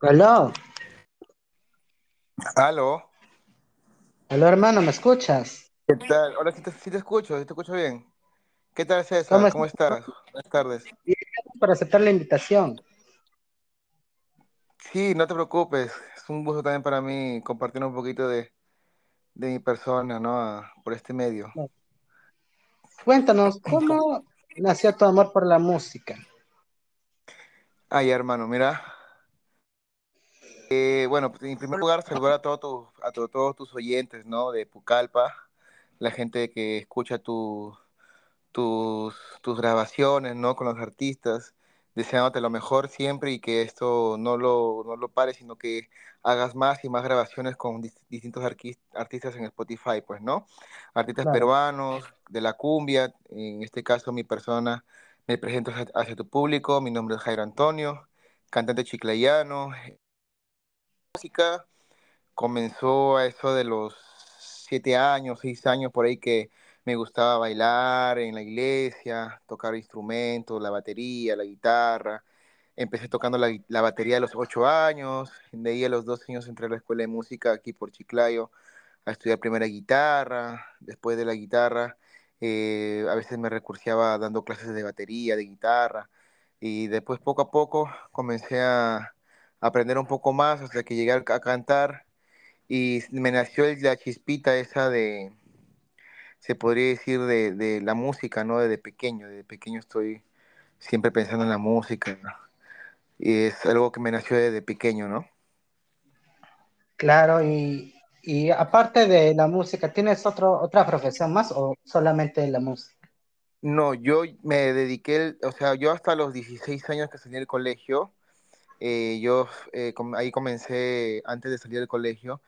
Aló, Aló, aló hermano, ¿me escuchas? ¿qué tal? Ahora sí te, sí te escucho, sí te escucho bien. ¿Qué tal, ¿Cómo César? ¿Cómo estás? estás? Buenas tardes. Bien, gracias por aceptar la invitación. Sí, no te preocupes, es un gusto también para mí compartir un poquito de, de mi persona, ¿no? A- por este medio. Cuéntanos, ¿cómo nació tu amor por la música? Ay, hermano, mira, eh, bueno, pues, en primer lugar, saludar a, todos tus- a to- todos tus oyentes, ¿no? De Pucallpa, la gente que escucha tu, tus, tus grabaciones, ¿no? Con los artistas, deseándote lo mejor siempre y que esto no lo, no lo pares, sino que hagas más y más grabaciones con dis- distintos artistas en Spotify, pues, ¿no? Artistas Claro, peruanos, de la cumbia, en este caso mi persona, me presento hacia, hacia tu público, mi nombre es Jairo Antonio, cantante chiclayano, música, comenzó a eso de los siete años, seis años por ahí que me gustaba bailar en la iglesia, tocar instrumentos, la batería, la guitarra. Empecé tocando la, la batería a los ocho años, de ahí a los dos años entré a la escuela de música aquí por Chiclayo a estudiar primera guitarra, después de la guitarra eh, a veces me recurseaba dando clases de batería, de guitarra, y después poco a poco comencé a aprender un poco más hasta que llegué a, cantar y me nació la chispita esa de, se podría decir, de, de la música, ¿no? Desde pequeño, desde pequeño estoy siempre pensando en la música, ¿no? y es algo que me nació desde pequeño, ¿no? claro, y, y aparte de la música, ¿tienes otro, otra profesión más o solamente la música? No, yo me dediqué, o sea, yo hasta los 16 años que salí del colegio, eh, yo eh, com- ahí comencé, antes de salir del colegio,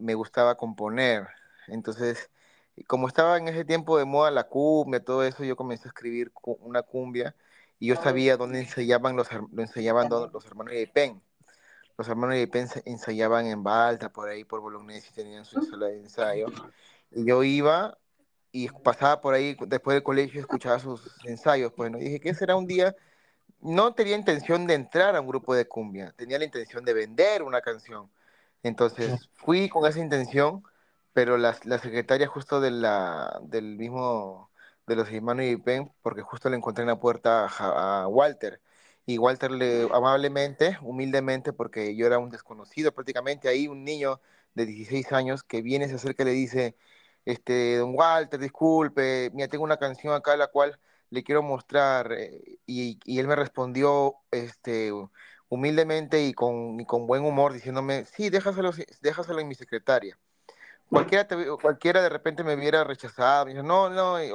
me gustaba componer. Entonces, como estaba en ese tiempo de moda la cumbia, todo eso, yo comencé a escribir cu- una cumbia y yo sabía dónde ensayaban los, lo ensayaban los hermanos de Pen. Los hermanos de Pen ensayaban en Balta, por ahí, por Bolognesi, tenían su sala de ensayo. Y yo iba y pasaba por ahí después del colegio escuchaba sus ensayos. Pues, ¿no? Y dije, ¿qué será un día? No tenía intención de entrar a un grupo de cumbia, tenía la intención de vender una canción. Entonces fui con esa intención, pero la, la secretaria justo de la, del mismo, de los hermanos y pen, porque justo le encontré en la puerta a Walter. Y Walter le amablemente, humildemente, porque yo era un desconocido prácticamente, ahí un niño de 16 años que viene, se acerca y le dice, este, don Walter, disculpe, mira, tengo una canción acá la cual le quiero mostrar. eh, y, y él me respondió este, humildemente y con, y con buen humor, diciéndome, sí, déjaselo, déjaselo en mi secretaria. Cualquiera, te- cualquiera de repente me hubiera rechazado, me dice, no, no, y,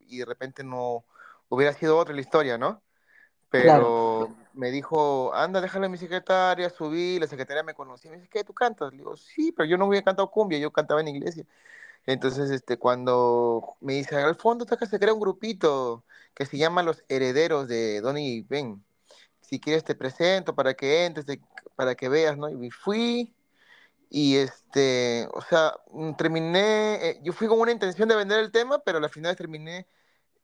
y de repente no hubiera sido otra la historia, ¿no? Claro, Pero me dijo, anda, déjalo en mi secretaria, subí, la secretaria me conocía, me dice, ¿qué, tú cantas? Le digo, sí, pero yo no había cantado cumbia, yo cantaba en iglesia. Entonces, este, cuando me dice, al fondo que se crea un grupito que se llama Los Herederos de Donny Ben. Si quieres te presento para que entres, te- para que veas, ¿no? Y fui y este, o sea, mm, terminé, eh, yo fui con una intención de vender el tema, pero al final terminé,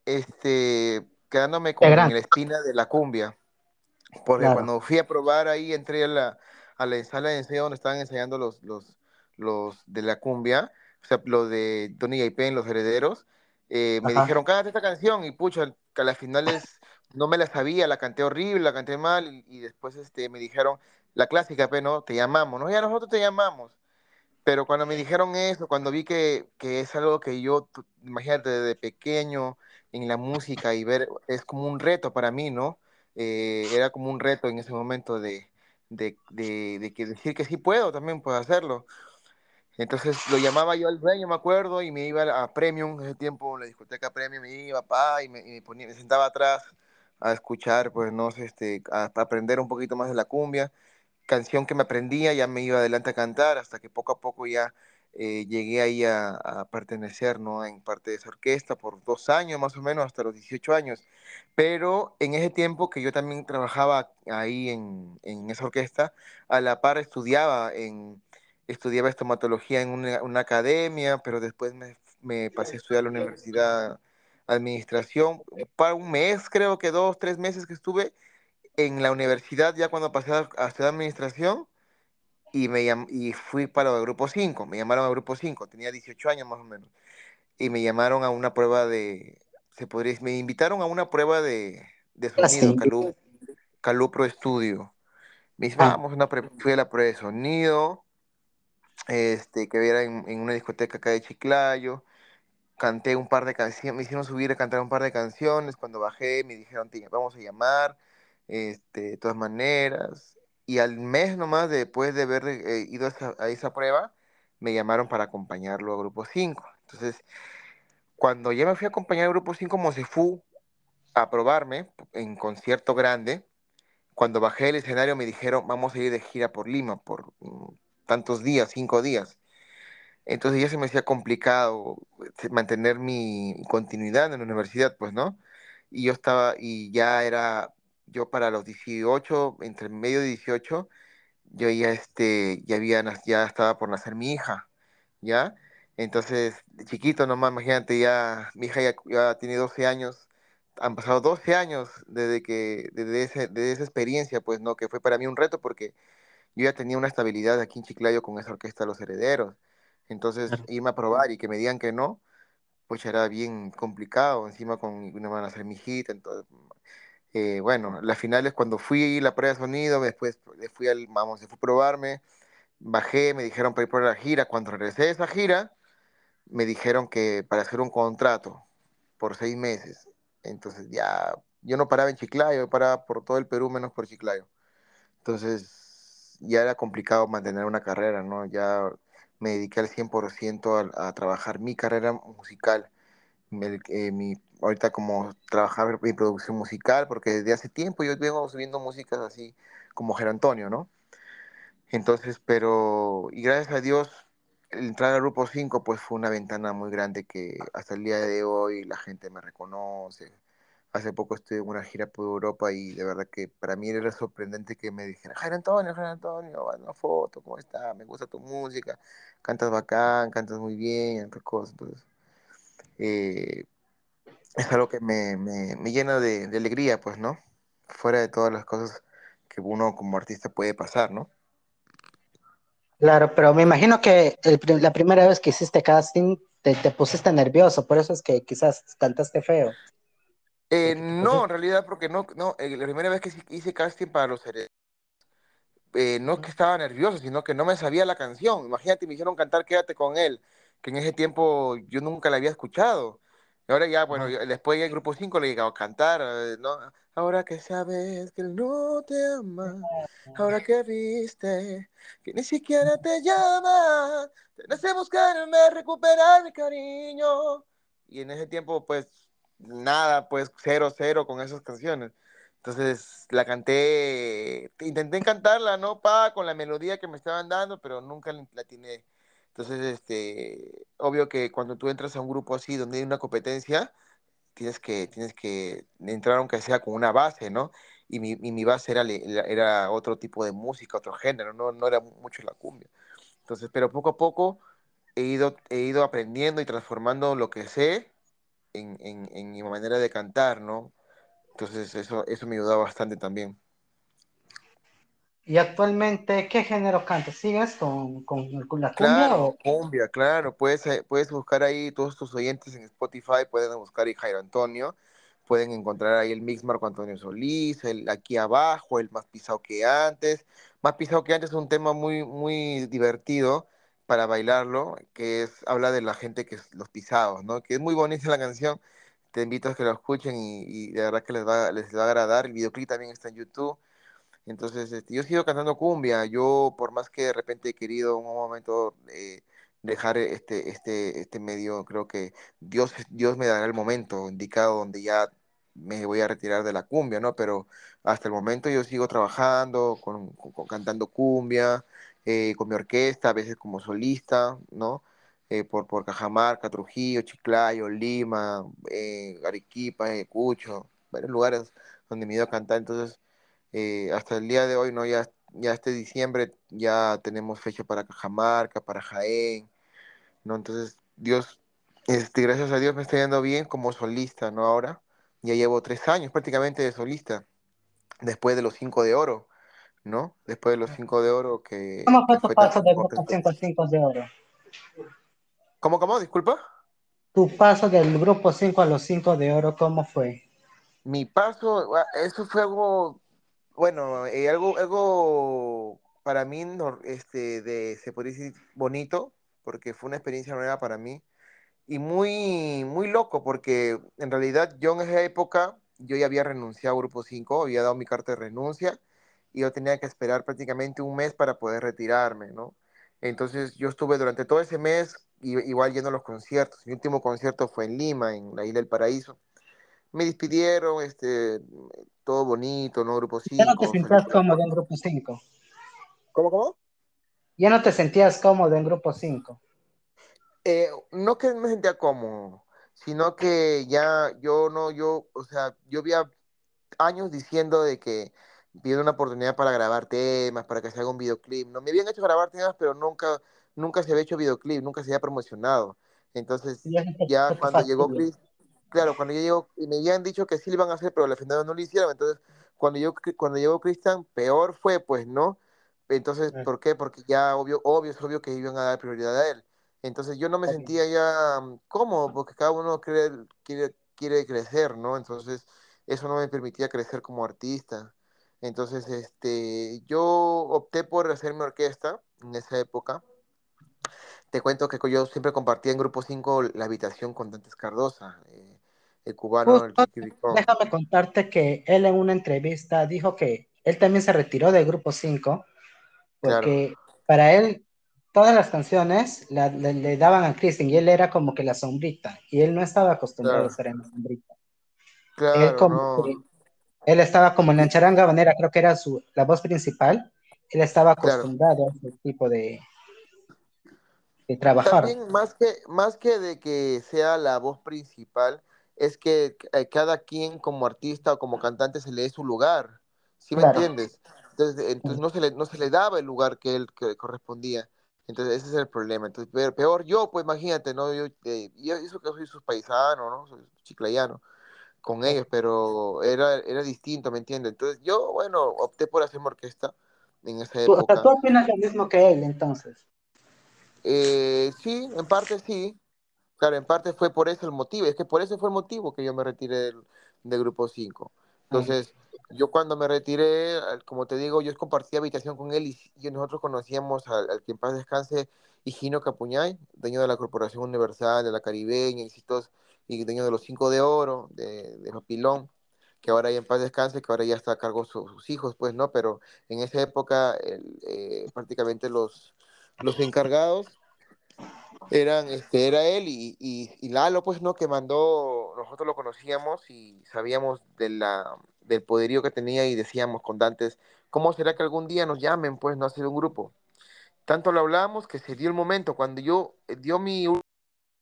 este, quedándome con la espina de la cumbia. Porque claro, cuando fui a probar ahí, entré a la, a la sala de ensayo donde estaban ensayando los, los, los de la cumbia, o sea, los de Tony y Pen, los herederos, eh, me dijeron, cántate esta canción, y pucha, a las finales no me la sabía, la canté horrible, la canté mal, y, y después este, me dijeron, la clásica, pero no, te llamamos, no, ya nosotros te llamamos. Pero cuando me dijeron eso, cuando vi que, que es algo que yo, imagínate, desde pequeño en la música y ver, es como un reto para mí, ¿no? Eh, era como un reto en ese momento de, de, de, de que decir que sí puedo, también puedo hacerlo. Entonces lo llamaba yo al dueño, me acuerdo, y me iba a Premium, en ese tiempo, la discoteca Premium, me iba, pa, y me, y me ponía, me sentaba atrás a escuchar, pues, no sé, este, a, a aprender un poquito más de la cumbia canción que me aprendía, ya me iba adelante a cantar, hasta que poco a poco ya eh, llegué ahí a, a pertenecer, ¿no? En parte de esa orquesta por dos años más o menos, hasta los 18 años. Pero en ese tiempo que yo también trabajaba ahí en, en esa orquesta, a la par estudiaba, en, estudiaba estomatología en una, una academia, pero después me, me pasé a estudiar a la universidad administración, para un mes, creo que dos, tres meses que estuve, en la universidad, ya cuando pasé a, a estudiar administración, y, me y fui para el grupo 5 me llamaron al grupo 5 tenía 18 años más o menos, y me llamaron a una prueba de, se podría, me invitaron a una prueba de, de sonido, Casting. Calu, Calupro Estudio. Me dice, Ah, vamos, una fui a la prueba de sonido, este, que era en, una discoteca acá de Chiclayo, canté un par de canciones, me hicieron subir a cantar un par de canciones, cuando bajé me dijeron, "Te vamos a llamar, este, de todas maneras, y al mes nomás después de haber eh, ido a esa, a prueba, me llamaron para acompañarlo a Grupo 5. Entonces, cuando ya me fui a acompañar al Grupo 5 Mosefú a probarme en concierto grande, cuando bajé del escenario me dijeron, vamos a ir de gira por Lima por mm, tantos días, cinco días. Entonces ya se me hacía complicado eh, mantener mi continuidad en la universidad, pues, ¿no? Y yo estaba, y ya era, yo para los 18, entre medio de 18, yo ya, este, ya había, ya estaba por nacer mi hija, ¿ya? Entonces, chiquito nomás, imagínate, ya, mi hija ya, ya tiene 12 años, han pasado 12 años desde que, desde ese, desde esa experiencia, pues, ¿no? Que fue para mí un reto porque yo ya tenía una estabilidad aquí en Chiclayo con esa orquesta Los Herederos. Entonces, claro. irme a probar y que me digan que no, pues era bien complicado. Encima con no van a hacer mi hit. Entonces, eh, bueno, las finales cuando fui a la prueba de sonido, después fui al, vamos, se fue a probarme, bajé, me dijeron para ir por la gira. Cuando regresé de esa gira, me dijeron que para hacer un contrato por seis meses. Entonces ya, yo no paraba en Chiclayo, yo paraba por todo el Perú menos por Chiclayo. Entonces ya era complicado mantener una carrera, ¿no? Ya me dediqué al 100% a, a trabajar mi carrera musical. Eh, mi, ahorita como trabajar mi producción musical, porque desde hace tiempo yo vengo subiendo músicas así como Ger Antonio, ¿no? Entonces, pero, y gracias a Dios, entrar al Grupo 5 pues fue una ventana muy grande que hasta el día de hoy la gente me reconoce. Hace poco estuve en una gira por Europa y de verdad que para mí era sorprendente que me dijeran, Jairo Antonio, Jairo Antonio, una foto, ¿cómo está? Me gusta tu música, cantas bacán, cantas muy bien, otras cosas. Eh, es algo que me, me, me llena de, alegría, pues, ¿no? Fuera de todas las cosas que uno como artista puede pasar, ¿no? Claro, pero me imagino que la primera vez que hiciste casting te pusiste nervioso, por eso es que quizás cantaste feo, Eh, no, en realidad, porque no, no, eh, la primera vez que hice casting para los Hered- eh, no es que estaba nervioso, sino que no me sabía la canción. Imagínate, me hicieron cantar Quédate con él, que en ese tiempo yo nunca la había escuchado. Y ahora ya, bueno, yo- después ya en Grupo 5 le he llegado a cantar, ¿no? Ahora que sabes que él no te ama, ahora que viste que ni siquiera te llama, tenés que buscarme, recuperar mi cariño. Y en ese tiempo, pues, nada, pues, cero, cero con esas canciones. Entonces la canté, intenté cantarla, ¿no? Pa, con la melodía que me estaban dando, pero nunca la atiné. Entonces, este, obvio que cuando tú entras a un grupo así donde hay una competencia, tienes que, tienes que entrar aunque sea con una base, ¿no? Y mi, y mi base era, era otro tipo de música, otro género, no, no era mucho la cumbia. Entonces, pero poco a poco he ido, he ido aprendiendo y transformando lo que sé en, en, en mi manera de cantar, ¿no? Entonces eso, eso me ayudó bastante también. Y actualmente, ¿qué género cantas? ¿Sigues con, con, con la cumbia Claro, o...? cumbia, claro. Puedes, eh, puedes buscar ahí todos tus oyentes en Spotify, pueden buscar ahí Jairo Antonio, pueden encontrar ahí el mix Marco Antonio Solís, el aquí abajo, el más pisado que antes. Más pisado que antes es un tema muy, muy divertido para bailarlo, que es, habla de la gente que es los pisados, ¿no? Que es muy bonita la canción. Te invito a que lo escuchen y, de verdad que les va, les va a agradar. El videoclip también está en YouTube. Entonces, este, yo sigo cantando cumbia. Yo, por más que de repente he querido en un momento eh, dejar este, este, este medio, creo que Dios, Dios me dará el momento indicado donde ya me voy a retirar de la cumbia, ¿no? Pero hasta el momento yo sigo trabajando, con- con- cantando cumbia, eh, con mi orquesta, a veces como solista, ¿no? Eh, por, por Cajamarca, Trujillo, Chiclayo, Lima, eh, Arequipa, Cucho, varios lugares donde me he ido a cantar. Entonces, eh, hasta el día de hoy, ¿no? Ya, ya este diciembre ya tenemos fecha para Cajamarca, para Jaén, ¿no? Entonces, Dios, este, gracias a Dios me está yendo bien como solista, ¿no? Ahora ya llevo tres años prácticamente de solista. después de los cinco de oro, ¿no? Después de los cinco de oro que, ¿Cómo fue tu paso del importante. grupo 5 a 5 de oro? ¿Cómo, cómo? Disculpa. Tu paso del grupo 5 a los 5 de oro, ¿cómo fue? Mi paso, ah, eso fue algo, bueno, eh, algo, algo para mí, este, de, se podría decir bonito, porque fue una experiencia nueva para mí y muy, muy loco, porque en realidad yo en esa época, yo ya había renunciado a Grupo 5, había dado mi carta de renuncia y yo tenía que esperar prácticamente un mes para poder retirarme, ¿no? Entonces yo estuve durante todo ese mes i- igual yendo a los conciertos. Mi último concierto fue en Lima, en la Isla del Paraíso. Me despidieron, este, todo bonito, ¿no? Grupo ¿Ya no te 5, sentías la cómodo en grupo 5? ¿Cómo, cómo? ¿Ya no te sentías cómodo en grupo 5? Eh, no que me sentía cómodo, sino que ya yo no, yo, o sea, yo había años diciendo de que pidiendo una oportunidad para grabar temas, para que se haga un videoclip. No me habían hecho grabar temas, pero nunca, nunca se había hecho videoclip, nunca se había promocionado. Entonces, ya cuando llegó. Chris, claro, cuando ya llegó, me habían dicho que sí lo iban a hacer, pero al final no lo hicieron. Entonces, cuando llegó, cuando llegó Cristian, peor fue, pues, ¿no? Entonces, ¿por qué? Porque ya obvio, obvio, es obvio que iban a dar prioridad a él. Entonces yo no me sentía ya mm, cómodo porque cada uno quiere, quiere, quiere crecer, ¿no? Entonces eso no me permitía crecer como artista. Entonces, este, yo opté por hacer mi orquesta en esa época. Te cuento que yo siempre compartía en Grupo 5 la habitación con Dantes Cardosa, eh, el cubano, el Justo, Ricón. déjame contarte que él en una entrevista dijo que él también se retiró del grupo 5 Claro, porque para él todas las canciones la- le, le daban a Kristen y él era como que la sombrita y él no estaba acostumbrado a estar en la sombrita. Él claro, como no, que, él estaba como en la charanga habanera, creo que era su, la voz principal, él estaba claro. acostumbrado a ese tipo de, de trabajar. También más que, más que de que sea la voz principal, es que eh, cada quien como artista o como cantante se le dé su lugar, ¿sí me Claro. entiendes? Entonces, entonces no, se le, no se le daba el lugar que él que correspondía. Entonces ese es el problema. Entonces, peor, peor yo, pues imagínate, ¿no? Yo, eh, y eso que soy sus paisanos, ¿no? Soy chiclayano con ellos, pero era, era distinto, ¿me entiendes? Entonces yo, bueno, opté por hacer orquesta en esa Tú, o sea, tú época. opinas lo mismo que él, entonces. Eh, sí, en parte sí, Claro, en parte fue por eso el motivo, es que por eso fue el motivo que yo me retiré del, del grupo 5. Mm, Entonces, yo cuando me retiré, como te digo, yo compartí habitación con él y, y nosotros conocíamos al, al que en paz descanse, Higino Capuñay, dueño de la Corporación Universal, de la Caribeña, éxitos, y dueño de los Cinco de Oro, de, de Papilón, que ahora ya en paz descanse, que ahora ya está a cargo de sus, hijos, pues, ¿no? Pero en esa época, eh, prácticamente los, los encargados eran, este, era él y, y, y Lalo, pues, ¿no? Que mandó, nosotros lo conocíamos y sabíamos de la, del poderío que tenía y decíamos con Dantes, ¿cómo será que algún día nos llamen, pues, no hacer un grupo? Tanto lo hablamos que se dio el momento, cuando yo eh, dio mi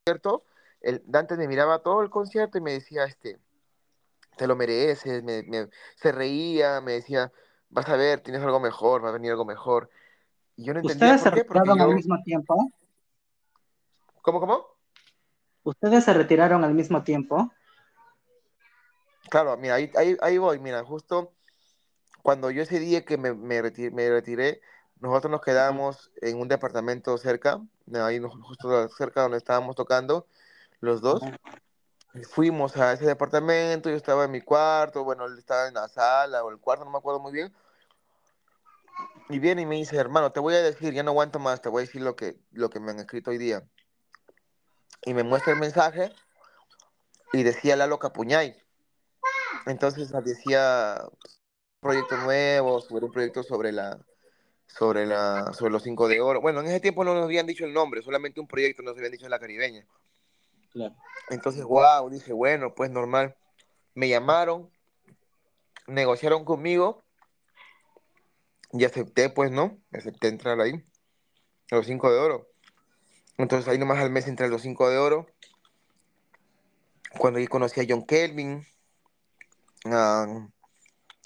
concierto, el Dantes me miraba todo el concierto y me decía, este, te lo mereces, me, me- se reía, me decía, vas a ver, tienes algo mejor, va a venir algo mejor. Y yo no entendía ¿Ustedes se qué, retiraron al mismo tiempo? ¿cómo, cómo? ¿Ustedes se retiraron al mismo tiempo? Claro, mira, ahí, ahí, ahí voy, mira, justo cuando yo ese día que me, me retiré, me retiré, nosotros nos quedamos en un departamento cerca, ahí justo cerca donde estábamos tocando, los dos. Fuimos a ese departamento, yo estaba en mi cuarto, bueno, él estaba en la sala o el cuarto, no me acuerdo muy bien. Y viene y me dice, hermano, te voy a decir, ya no aguanto más, te voy a decir lo que, lo que me han escrito hoy día. Y me muestra el mensaje y decía Lalo Capuñay. Entonces decía proyecto nuevo, sobre un proyecto sobre la, sobre, la, sobre los cinco de oro. Bueno, en ese tiempo no nos habían dicho el nombre, solamente un proyecto nos habían dicho en la caribeña. Claro. Entonces, wow, dije, bueno, pues normal. Me llamaron, negociaron conmigo y acepté, pues, ¿no? Acepté entrar ahí, a los cinco de oro. Entonces ahí nomás al mes entré a los cinco de oro. Cuando ahí conocí a John Kelvin, a,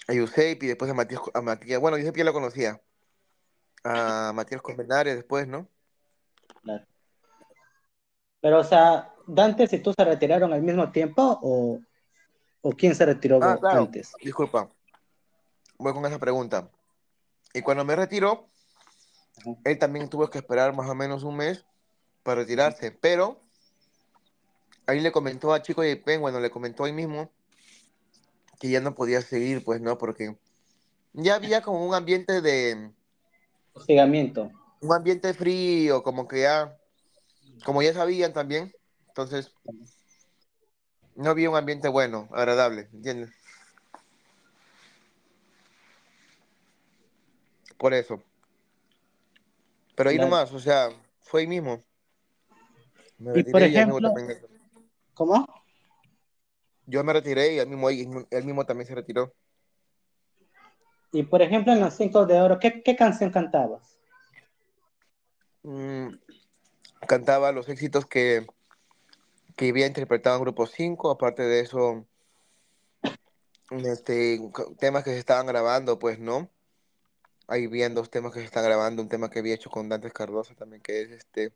a Yusepi, después a Matías, a Matías, bueno, Yusepi ya lo conocía, a Matías Colmenares después, ¿no? claro. Pero, o sea, ¿Dantes y tú se retiraron al mismo tiempo o, o quién se Ah, retiró claro, antes? disculpa. voy con esa pregunta. Y cuando me retiró, él también tuvo que esperar más o menos un mes para retirarse, pero ahí le comentó a Chico y Pen, bueno, le comentó ahí mismo que ya no podía seguir, pues no, porque ya había como un ambiente de, Hostigamiento. un ambiente frío, como que ya, como ya sabían también, entonces no había un ambiente bueno, agradable, ¿entiendes? Por eso. Pero ahí Claro. nomás, o sea, fue ahí mismo. Me Y por y ejemplo. ¿cómo? Yo me retiré y él mismo, él mismo también se retiró. Y por ejemplo, en los cinco de oro, ¿qué, qué canción cantabas? Mm, cantaba los éxitos que, que había interpretado en Grupo 5, aparte de eso, este, temas que se estaban grabando, pues, ¿no? Ahí habían dos temas que se están grabando, un tema que había hecho con Dantes Cardoso también, que es este...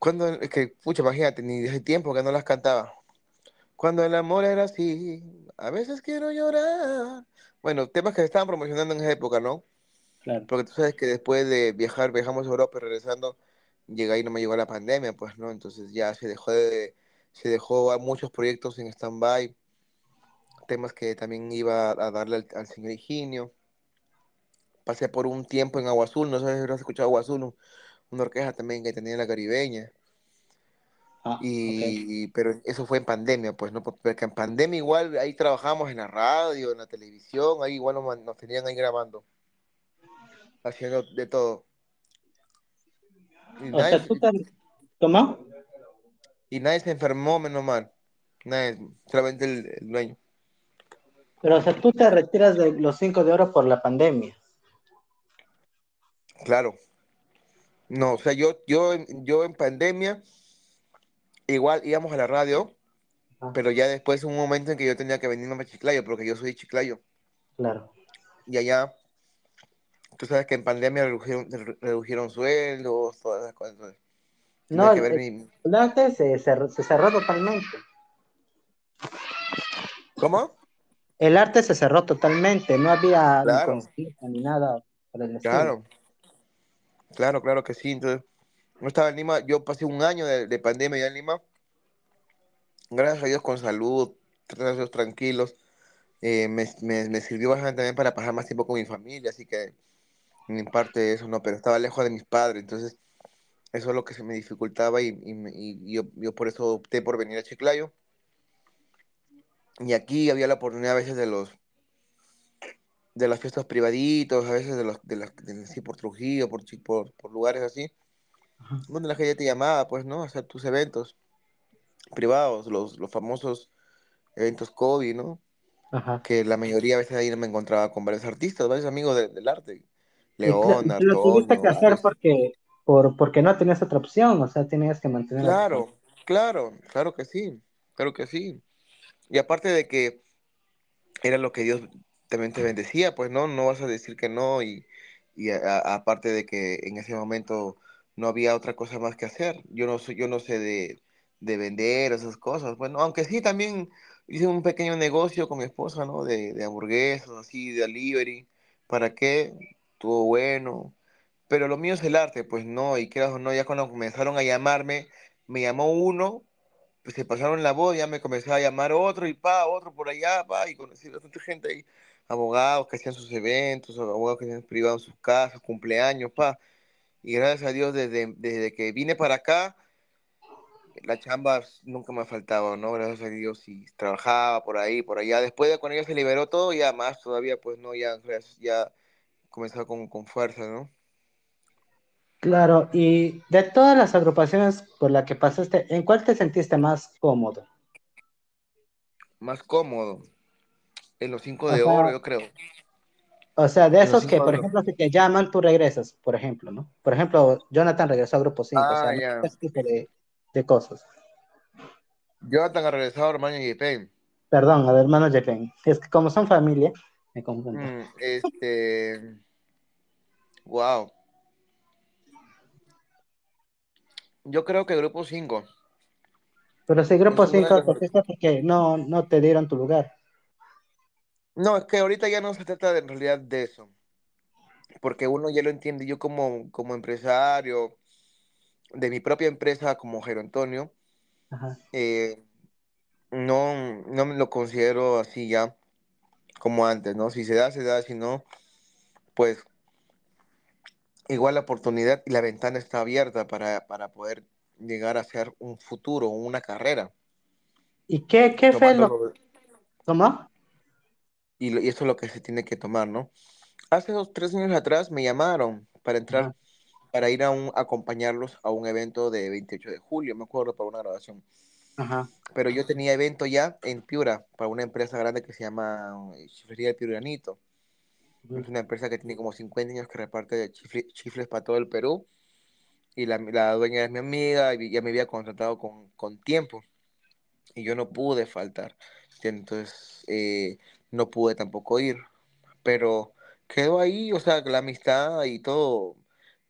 Cuando, es que, pucha, imagínate, ni hace tiempo que no las cantaba. Cuando el amor era así, a veces quiero llorar. Bueno, temas que se estaban promocionando en esa época, ¿no? Claro. Porque tú sabes que después de viajar, viajamos a Europa y regresando, llega ahí no me llegó la pandemia, pues, ¿no? Entonces ya se dejó de, se dejó a muchos proyectos en stand-by, temas que también iba a darle al, al señor Higinio. Pasé por un tiempo en Agua Azul, no sé si has escuchado Agua Azul, una orquesta también que tenía en la caribeña. Ah. Y, pero eso fue en pandemia, pues, ¿no? Porque en pandemia igual ahí trabajamos en la radio, en la televisión, ahí igual nos, nos tenían ahí grabando, haciendo de todo. Y O sea, tú nadie, te... ¿Cómo? y nadie se enfermó, menos mal. Nadie, solamente el, el dueño. Pero, o sea, tú te retiras de los cinco de oro por la pandemia. Claro. No, o sea, yo, yo, en- yo en pandemia igual íbamos a la radio, Ah, pero ya después un momento en que yo tenía que venirme a Chiclayo, porque yo soy de Chiclayo. claro. Y allá, tú sabes que en pandemia redujeron, re- redujeron sueldos, todas esas cosas. No, que el, ver se cerró, se cerró totalmente. ¿Cómo? El arte se cerró totalmente, no había ni Claro, ni nada por el claro, claro, claro que sí. Entonces, no estaba en Lima, yo pasé un año de, de pandemia ya en Lima, gracias a Dios con salud, gracias a Dios tranquilos. Eh, me, me, me sirvió bastante también para pasar más tiempo con mi familia, así que en parte de eso no, pero estaba lejos de mis padres, entonces eso es lo que se me dificultaba y, y, me- y yo, yo por eso opté por venir a Chiclayo. Y aquí había la oportunidad a veces de los de las fiestas privaditos, a veces de los de las de- sí, por Trujillo, por, por, por lugares así, Ajá, donde la gente te llamaba, pues, ¿no? A hacer tus eventos privados, los, los famosos eventos COVID, ¿no? ajá. Que la mayoría a veces ahí me encontraba con varios artistas, varios amigos de- del arte. Cla- León, y lo tuviste que hacer varios. porque, por, porque no tenías otra opción, o sea, tenías que mantener. Claro, claro, claro que sí, claro que sí. Y aparte de que era lo que Dios también te bendecía, pues no, no vas a decir que no y, y aparte de que en ese momento no había otra cosa más que hacer. Yo no soy, yo no sé de, de vender esas cosas. Bueno, aunque sí también hice un pequeño negocio con mi esposa, ¿no? De, de hamburguesas, así, de delivery. ¿Para qué? Estuvo bueno. Pero lo mío es el arte, pues no, y quieras o no, ya cuando comenzaron a llamarme, me llamó uno pues se pasaron la voz, ya me comenzaba a llamar otro y pa, otro por allá, pa, y conocí bastante gente ahí, abogados que hacían sus eventos, abogados que hacían privados sus casas, cumpleaños, pa, y gracias a Dios desde, desde que vine para acá, la chamba nunca me ha faltado, ¿no? Gracias a Dios y trabajaba por ahí, por allá, después de cuando ya se liberó todo, ya más todavía, pues no, ya, ya comenzaba con, con fuerza, ¿no? Claro, y de todas las agrupaciones por las que pasaste, ¿en cuál te sentiste más cómodo? Más cómodo, en los cinco O de oro, yo creo, o sea, de esos que, por ejemplo, si te llaman, tú regresas, por ejemplo, ¿no? Por ejemplo, Jonathan regresó a Grupo 5, o Ah, sea, no ese tipo de, de cosas. Jonathan ha regresado, hermano, y Pen. Perdón, a hermano Jepen, es que como son familia, me confundo. Mm, este, wow. Yo creo que grupo 5 Pero si Grupo es un gran 5 te refer- fuiste porque no, no te dieron tu lugar. No, es que ahorita ya no se trata de, en realidad de eso, porque uno ya lo entiende, yo como, como empresario de mi propia empresa como Jairo Antonio, Ajá. eh, no, no me lo considero así ya como antes, ¿no? Si se da, se da, si no, pues igual la oportunidad y la ventana está abierta para, para poder llegar a ser un futuro, una carrera, ¿Y qué, qué fue lo tomó? y, y eso es lo que se tiene que tomar, ¿no? Hace dos, tres años atrás me llamaron para entrar, para ir a un, acompañarlos a un evento de 28 de julio, me acuerdo, para una grabación. Ajá, Pero yo tenía evento ya en Piura, para una empresa grande que se llama eh, Chiflería del Piuranito. Es una empresa que tiene como 50 años que reparte chifle- chifles para todo el Perú. Y la, la dueña es mi amiga y ya me había contratado con, con tiempo. Y yo no pude faltar. Entonces, eh, no pude tampoco ir. Pero quedó ahí, o sea, la amistad y todo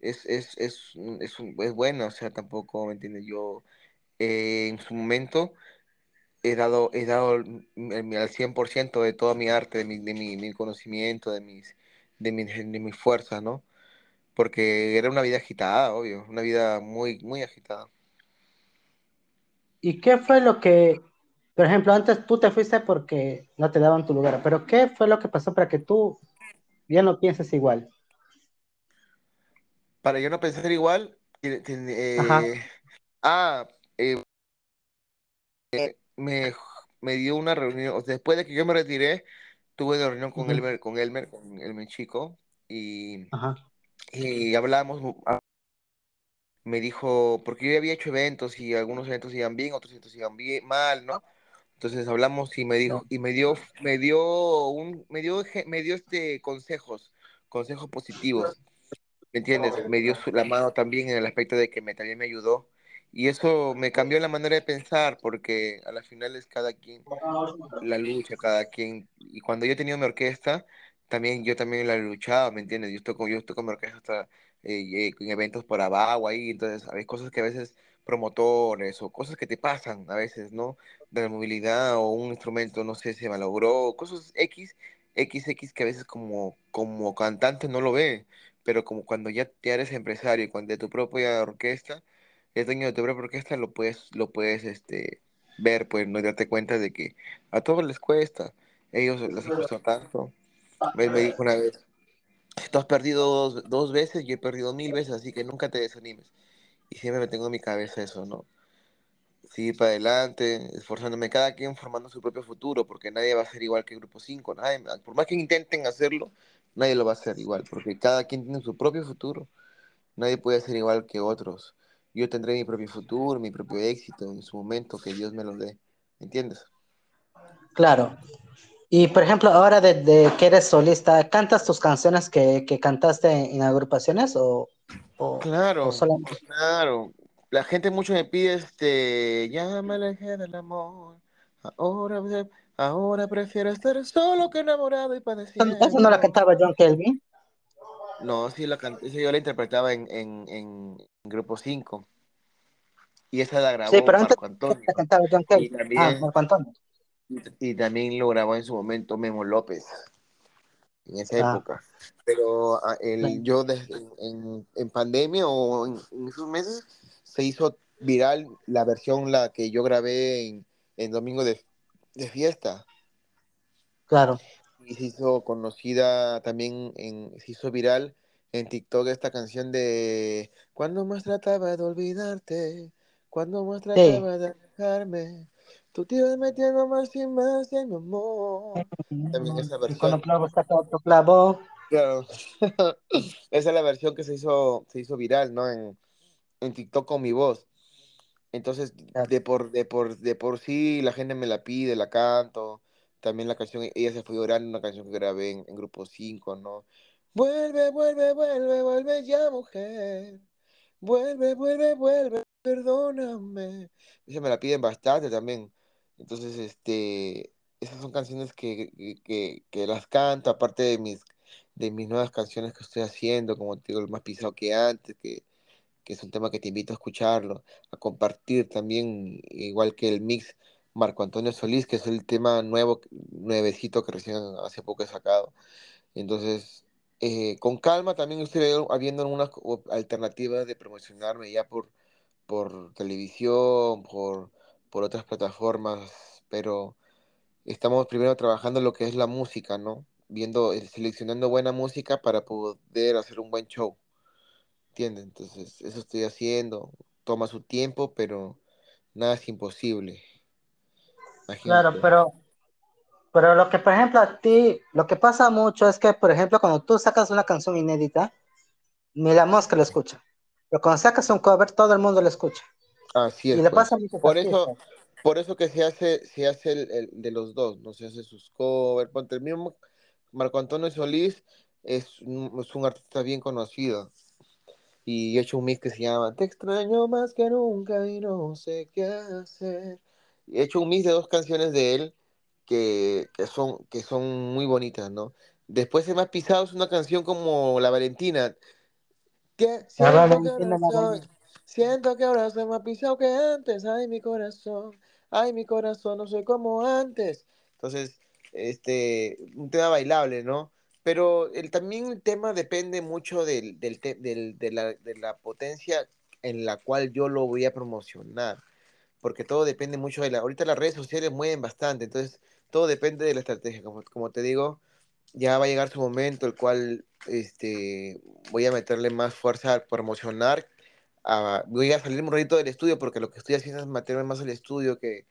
es, es, es, es, un- es bueno. O sea, tampoco, ¿me entiendes? Yo eh, en su momento he dado, he dado el- el- al 100% de toda mi arte, de mi, de mi, mi conocimiento, de mis, de mis, de mis fuerzas, ¿no? Porque era una vida agitada, obvio, una vida muy, muy agitada. ¿Y qué fue lo que, por ejemplo, antes tú te fuiste porque no te daban tu lugar, pero qué fue lo que pasó para que tú ya no pienses igual? Para yo no pensar igual, eh, ah, me, me dio una reunión, o sea, después de que yo me retiré, tuve una reunión con ujú, Elmer, con Elmer, con Elmer Chico, y, ajá, y hablamos, me dijo, porque yo ya había hecho eventos y algunos eventos iban bien, otros eventos iban bien, mal, ¿no? Entonces hablamos y me dijo, y me dio, me dio un, me dio, me dio este consejos, consejos positivos, ¿me entiendes? Me dio su- la mano también en el aspecto de que me, también me ayudó. Y eso me cambió la manera de pensar, porque a la final es cada quien la lucha cada quien. Y cuando yo he tenido mi orquesta, también yo también la he luchado, ¿me entiendes? Yo toco, yo toco mi orquesta hasta eh, eh, en eventos por abajo ahí, entonces hay cosas que a veces promotores o cosas que te pasan a veces, ¿no? De la movilidad o un instrumento, no sé, se malogró, cosas X, X, X que a veces como, como cantante no lo ve, pero como cuando ya, ya eres empresario y cuando de tu propia orquesta, es dueño de tu propia orquesta, lo puedes, lo puedes, este, ver, pues, no darte cuenta de que a todos les cuesta. Ellos les costado tanto. Él me dijo una vez, tú has perdido dos, dos veces, yo he perdido mil veces, así que nunca te desanimes. Y siempre me tengo en mi cabeza eso, ¿no? Seguir para adelante, esforzándome, cada quien formando su propio futuro, porque nadie va a ser igual que el Grupo 5. Nadie, por más que intenten hacerlo, nadie lo va a hacer igual, porque cada quien tiene su propio futuro. Nadie puede ser igual que otros. Yo tendré mi propio futuro, mi propio éxito en su momento, que Dios me lo dé. ¿Entiendes? Claro. Y por ejemplo, ahora de, de que eres solista, ¿cantas tus canciones que, que cantaste en, en agrupaciones o, o, o Claro, solamente? claro. La gente mucho me pide este, ya me alejé del amor. Ahora, ahora prefiero estar solo que enamorado y Eso eso no la cantaba John Kelvin. No, sí, la canté, esa yo la interpretaba en, en, en Grupo 5 y esa la Sí, grabó pero antes Marco Antonio. la cantaba John Y Kelvin. Ah, también, Marco Antonio. y también lo grabó en su momento Memo López. en esa Ah, época. Pero ah, el, yo desde, en, en pandemia o en, en esos meses se hizo viral la versión la que yo grabé en, en Domingo de, de Fiesta claro. y se hizo conocida también, en, se hizo viral en TikTok esta canción de Cuando más trataba de olvidarte, cuando más Sí. trataba de alejarme, tú te ibas metiendo más y más en mi amor. También esa Y cuando versión. clavo saca otro clavo. Claro. Esa es la versión que se hizo, se hizo viral, ¿no? En, en TikTok con mi voz. Entonces, de por, de por, de por sí, la gente me la pide, la canto. También la canción, ella se fue llorando, una canción que grabé en, en Grupo 5, ¿no? Vuelve, vuelve, vuelve, vuelve ya, mujer. Vuelve, vuelve, vuelve, perdóname. Esa me la piden bastante también. Entonces, este, esas son canciones que, que, que- las canto, aparte de mis, de mis nuevas canciones que estoy haciendo, como te digo, el más pisado que antes, que, que es un tema que te invito a escucharlo, a compartir también, igual que el mix Marco Antonio Solís, que es el tema nuevo, nuevecito que recién hace poco he sacado. Entonces, eh, con calma también estoy habiendo algunas alternativas de promocionarme ya por, por televisión, por, por otras plataformas, pero estamos primero trabajando lo que es la música, ¿no? Viendo, eh, seleccionando buena música para poder hacer un buen show. ¿Entiendes? Entonces, eso estoy haciendo. Toma su tiempo, pero nada es imposible. Claro, pero, pero lo que, por ejemplo, a ti, lo que pasa mucho es que, por ejemplo, cuando tú sacas una canción inédita, ni la mosca lo escucha. Pero cuando sacas un cover, todo el mundo lo escucha. Así es. Y le pues. pasa mucho por eso, por eso que se hace, se hace el, de los dos, no se hace sus covers. Ponte el mismo Marco Antonio Solís es un, es un artista bien conocido. Y he hecho un mix que se llama Te extraño más que nunca y no sé qué hacer. He hecho un mix de dos canciones de él que, que son, que son muy bonitas, ¿no? Después se me ha pisado es una canción como La Valentina. Que siento, que ahora soy, siento que ahora soy más pisado que antes. Ay, mi corazón, ay, mi corazón, no soy como antes. Entonces, este, un tema bailable, ¿no? Pero el, también el tema depende mucho del, del, del, de, la, de la potencia en la cual yo lo voy a promocionar porque todo depende mucho de la... Ahorita las redes sociales mueven bastante, entonces todo depende de la estrategia. Como, como te digo, ya va a llegar su momento, el cual este, voy a meterle más fuerza a promocionar. A, voy a salir un ratito del estudio porque lo que estoy haciendo es meterme más al estudio que,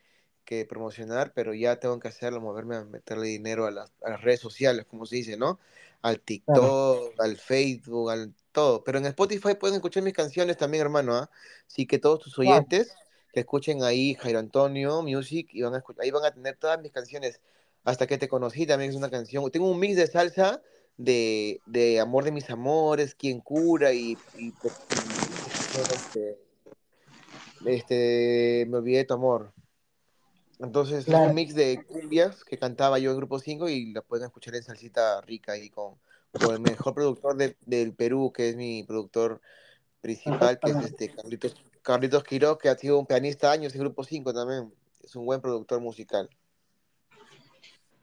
que promocionar, pero ya tengo que hacerlo, moverme a meterle dinero a las, a las redes sociales, como se dice, ¿no? Al TikTok, claro. al Facebook, al todo. Pero en Spotify pueden escuchar mis canciones también, hermano, ¿ah? ¿eh? Así que todos tus oyentes... que escuchen ahí Jairo Antonio Music y van a escuchar, ahí van a tener todas mis canciones. Hasta que te conocí también es una canción. Tengo un mix de salsa de, de Amor de mis amores, Quien cura y, y, este, este, Me olvidé de tu amor. Entonces claro. es un mix de cumbias que cantaba yo en Grupo 5 y la pueden escuchar en Salsita Rica y con, con el mejor productor de, del Perú, que es mi productor principal, que es este Carlitos, Carlitos Quiroz, que ha sido un pianista años en Grupo 5 también. Es un buen productor musical.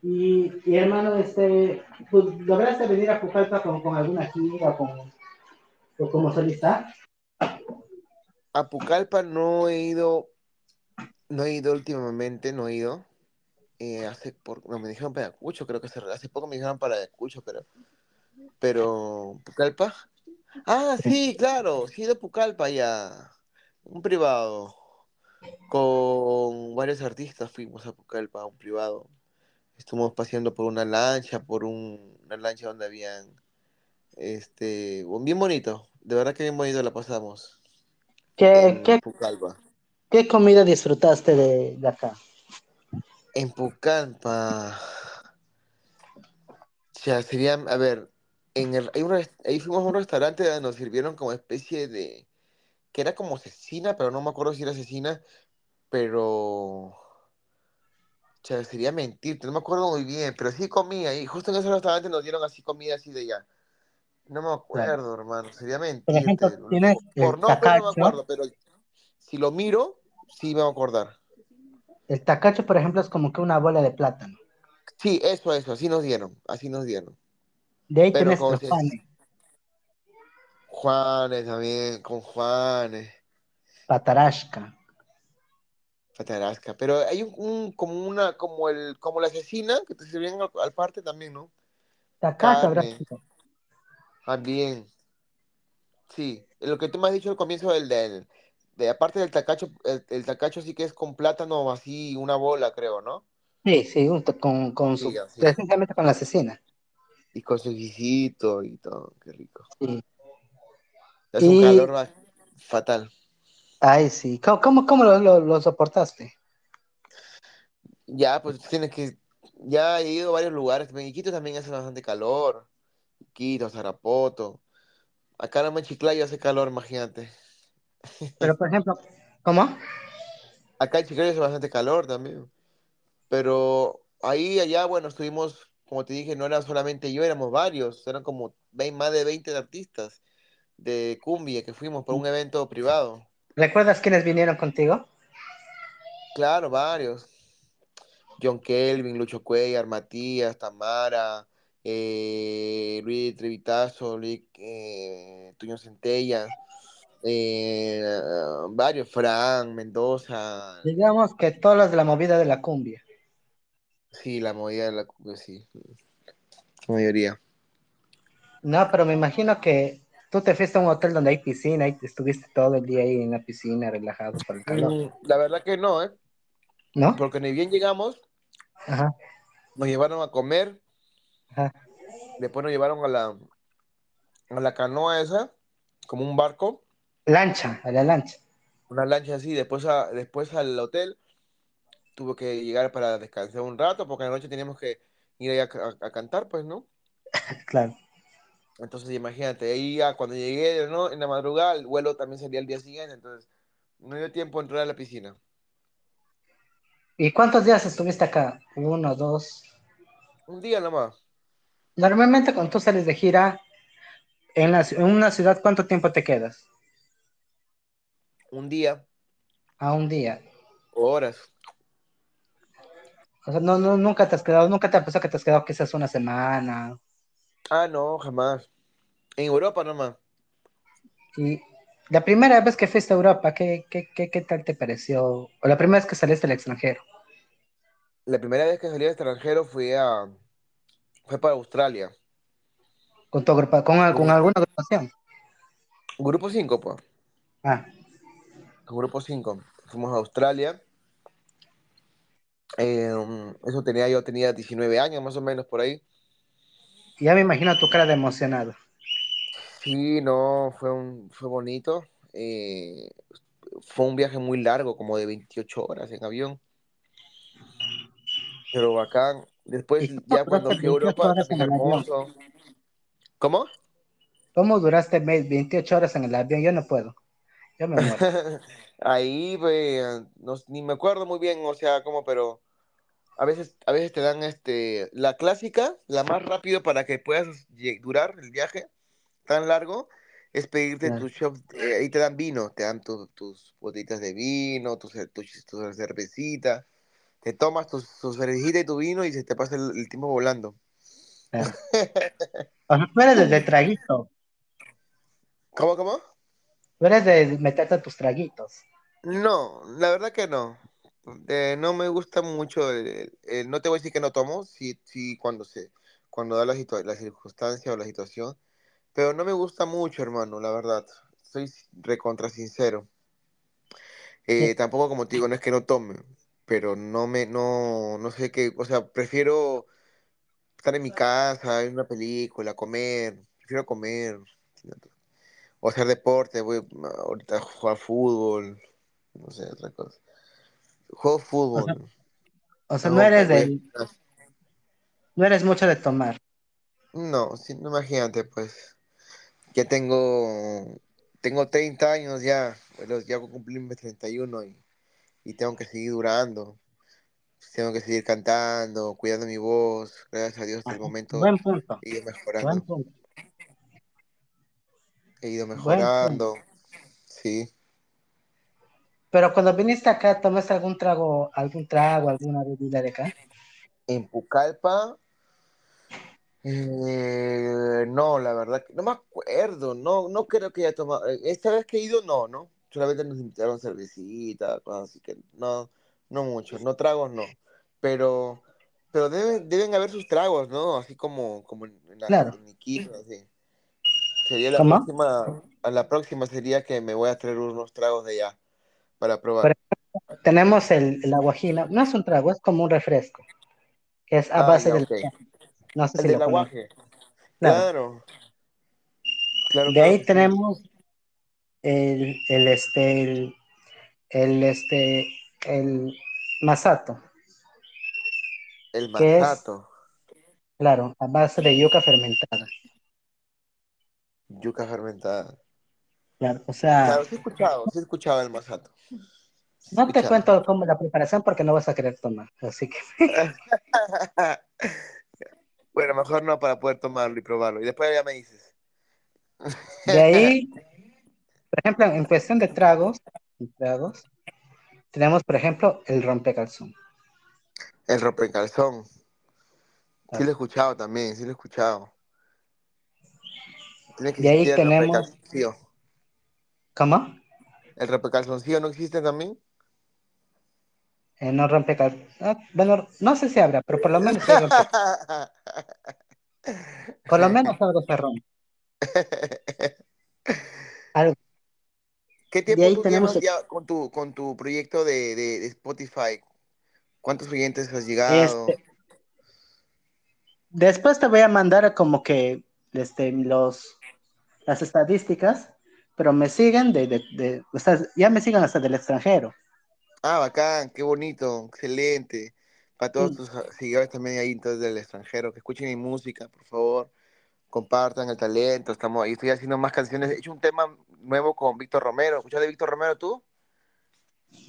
Y, y hermano, este, pues, ¿lograste venir a Pucallpa con, con alguna gira con, o como solista? A Pucallpa no he ido, no he ido últimamente, no he ido. Eh, hace por, no, me dijeron para Ayacucho, creo que hace, hace poco me dijeron para Ayacucho, pero, pero Pucallpa, Ah, sí, claro, sí, de Pucallpa ya. Un privado. Con varios artistas fuimos a Pucallpa, un privado. Estuvimos paseando por una lancha, por un, una lancha donde habían. Este. Bien bonito. De verdad que bien bonito la pasamos. ¿Qué, qué. ¿qué comida disfrutaste de, de acá? En Pucallpa. O sea, sería. A ver, en el, hay un, ahí fuimos a un restaurante donde nos sirvieron como especie de, que era como cecina, pero no me acuerdo si era cecina, pero, o sea, sería mentirte, no me acuerdo muy bien, pero sí comía, y justo en ese restaurante nos dieron así comida así de allá. No me acuerdo, claro. hermano, sería mentirte. Por, ejemplo, ¿tiene Por nombre no me acuerdo, pero si lo miro, sí me voy a acordar. El tacacho, por ejemplo, es como que una bola de plátano. Sí, eso, eso, así nos dieron, así nos dieron. De ahí tenés los Juanes. Juanes también, con Juanes. Patarasca. Patarasca. Pero hay un, un, como una, como el, como la asesina, que te sirven al, al parte también, ¿no? Habrá También. Sí, lo que tú me has dicho al comienzo del, del de aparte del tacacho, el, el, tacacho sí que es con plátano así, una bola, creo, ¿no? Sí, sí, con, con su, sí, precisamente con la asesina. Y con su guisito y todo, qué rico. Sí. Es un y... calor fatal. Ay, sí. ¿Cómo, cómo, cómo lo, lo, lo, soportaste? Ya, pues tienes que. Ya he ido a varios lugares. En Iquitos también hace bastante calor. Iquitos, Zarapoto. Acá en Chiclayo hace calor, imagínate. Pero, por ejemplo, ¿cómo? Acá en Chiclayo hace bastante calor también. Pero ahí, allá, bueno, estuvimos como te dije, no era solamente yo, éramos varios, eran como 20, más de 20 artistas de cumbia que fuimos por un evento privado. ¿Recuerdas quiénes vinieron contigo? Claro, varios. John Kelvin, Lucho Cuellar, Matías, Tamara, eh, Luis Trevitazo, Luis eh, Tuño Centella, eh, varios, Fran, Mendoza. Digamos que todas las de la movida de la cumbia. Sí, la movida de la cumbia, sí. La mayoría. No, pero me imagino que tú te fuiste a un hotel donde hay piscina y estuviste todo el día ahí en la piscina relajado por el calor. La verdad que no, ¿eh? ¿No? Porque ni bien llegamos, Ajá. nos llevaron a comer, Ajá. después nos llevaron a la, a la canoa esa, como un barco, Lancha, a la lancha. una lancha así, después, a, después al hotel, tuve que llegar para descansar un rato, porque a la noche teníamos que ir allá a, a cantar, pues, ¿no? Claro. Entonces, imagínate, ahí ya cuando llegué, ¿no? En la madrugada, el vuelo también salía el día siguiente, entonces no dio tiempo a entrar a la piscina. ¿Y cuántos días estuviste acá? Uno, dos. Un día nomás. Normalmente cuando tú sales de gira en, la, en una ciudad, ¿cuánto tiempo te quedas? Un día, A un día. horas. O sea, no, no, nunca te has quedado, nunca te ha pasado que te has quedado quizás una semana. Ah, no, jamás. En Europa nomás. Y la primera vez que fuiste a Europa, ¿qué, qué, qué, qué tal te pareció? O la primera vez que saliste al extranjero. La primera vez que salí al extranjero fui a... fue para Australia. ¿Con, tu agrupa- con, con alguna agrupación? Grupo 5, pues. Ah, Grupo 5. Fuimos a Australia. Eh, eso tenía, yo tenía 19 años más o menos por ahí. Ya me imagino tu cara de emocionado. Sí, no, fue, un, fue bonito. Eh, fue un viaje muy largo, como de 28 horas en avión. Pero bacán. Después, ¿Y cómo ya cuando fui a 28 Europa, hermoso. ¿Cómo? ¿Cómo duraste ve- 28 horas en el avión? Yo no puedo. Yo me muero. Ahí, pues, no- ni me acuerdo muy bien, o sea, cómo, pero a veces, a veces te dan este, la clásica, la más rápido para que puedas durar el viaje tan largo, es pedirte Claro. tu shop, eh, ahí te dan vino, te dan tu- tus botellitas de vino, tu, cer- tu, tu cervecita, te tomas tu, cervecita y tu vino y se te pasa el, el tiempo volando. Claro. O sea, tú eres de, de traguito. ¿Cómo, cómo? Tú eres de meterte tus traguitos. No, la verdad que no. Eh, no me gusta mucho, el- no te voy a decir que no tomo, sí, sí cuando se, cuando da la, la circunstancia o la situación, pero no me gusta mucho, hermano, la verdad. Soy recontra sincero. Eh, tampoco como te digo, no es que no tome, pero no me, no, no sé qué, o sea, prefiero estar en mi casa, ver una película, comer, prefiero comer, o hacer deporte, voy a- ahorita a jugar fútbol, no sé, otra cosa. Juego O sea, fútbol. o sea, no eres de, no eres mucho de tomar. No, sí, no, imagínate, pues. Ya tengo, tengo 30 años ya, bueno, ya cumplir mis 31 y, y tengo que seguir durando. Tengo que seguir cantando, cuidando mi voz. Gracias a Dios hasta el momento Buen punto. he ido Buen mejorando. punto. He ido mejorando. Sí. Pero cuando viniste acá, ¿tomaste algún trago, algún trago, alguna bebida de acá? En Pucallpa, eh, no, la verdad, que no me acuerdo. No, no creo que haya tomado. eh, Esta vez que he ido, no, ¿no? Solamente nos invitaron cervecita, cosas así que no, no mucho. No tragos, no. Pero, pero deben, deben haber sus tragos, ¿no? Así como, como en, las Claro. en así. Sería la próxima, a la próxima sería que me voy a traer unos tragos de allá para Por probar. ejemplo, tenemos el, el aguajina. No es un trago, es como un refresco. Que es a Ah, base ya, del... No sé El si del aguaje. Claro. Claro, De ahí tenemos el, el, este, el, el, este, el masato, El es, masato, claro, a base de yuca fermentada. yuca fermentada. Claro, o sea, Claro, sí he escuchado, sí he escuchado el masato. Sí no te cuento cómo la preparación porque no vas a querer tomar. Así que, Bueno, mejor no para poder tomarlo y probarlo. Y después ya me dices. de ahí, por ejemplo, en cuestión de tragos, tragos, tenemos, por ejemplo, el rompecalzón. El rompecalzón. Sí lo he escuchado también, sí lo he escuchado. Tiene que De ahí el tenemos... ¿Cómo? ¿El rompecalzoncillo no existe también? Eh, no rompecalzón. Ah, bueno, no sé si habrá, pero por lo menos. Por lo menos algo se rompe. Algo. ¿Qué tiempo ahí tú tenemos llevas ya con tu, con tu proyecto de, de- de Spotify? ¿Cuántos oyentes has llegado? Este, después te voy a mandar como que este, los, las estadísticas, pero me siguen de, de, de- o sea, ya me siguen hasta del extranjero. Ah, bacán, qué bonito, excelente. Para todos Sí, tus seguidores también ahí entonces del extranjero, que escuchen mi música, por favor, compartan el talento. Estamos ahí, estoy haciendo más canciones. He hecho un tema nuevo con Víctor Romero. ¿Escuchaste de Víctor Romero tú?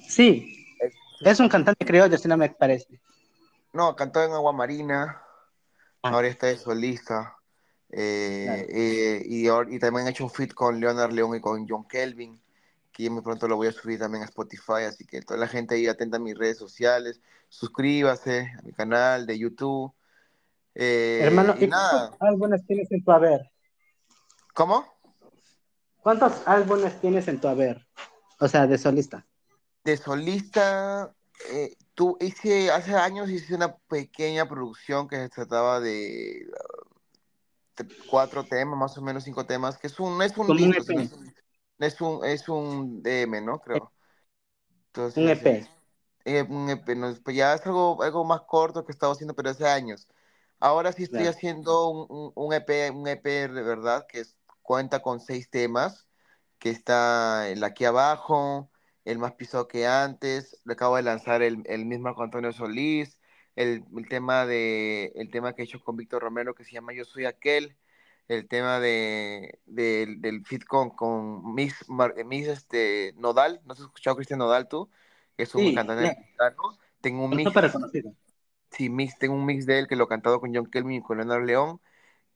sí, Es- es un cantante criollo, si no me parece. No, cantó en Agua Marina, Ah, ahora está de solista. Eh, claro. eh, y, también he hecho un feat con Leonard León y con John Kelvin, que muy pronto lo voy a subir también a Spotify, así que toda la gente ahí atenta a mis redes sociales, suscríbase a mi canal de YouTube. Eh, Hermano, y ¿y cuántos álbumes tienes en tu haber? ¿cómo? ¿Cuántos álbumes tienes en tu haber? O sea, de solista. De solista, eh, tú hice, hace años hice una pequeña producción que se trataba de cuatro temas, más o menos cinco temas, que es un, es un Como un disco, sino EP. es un, es un, un DM, ¿no? Creo. Un Entonces, EP. es, eh, un EP, no, pues ya es algo, algo más corto que estaba haciendo, pero hace años. Ahora sí estoy Claro. haciendo un, un, un EP, un EP de verdad que es- cuenta con seis temas, que está el aquí abajo, el más pisado que antes, le acabo de lanzar el, el mismo Antonio Solís, el, el tema de, el tema que he hecho con Víctor Romero que se llama Yo Soy Aquel, el tema de, del del feat con, con Miss, Mar- Miss, este, Nodal, ¿no has escuchado Cristian Nodal tú? Que es un Sí, cantante claro. Tengo un mix sí, mix, tengo un mix de él que lo he cantado con John Kelvin y con Leonard León,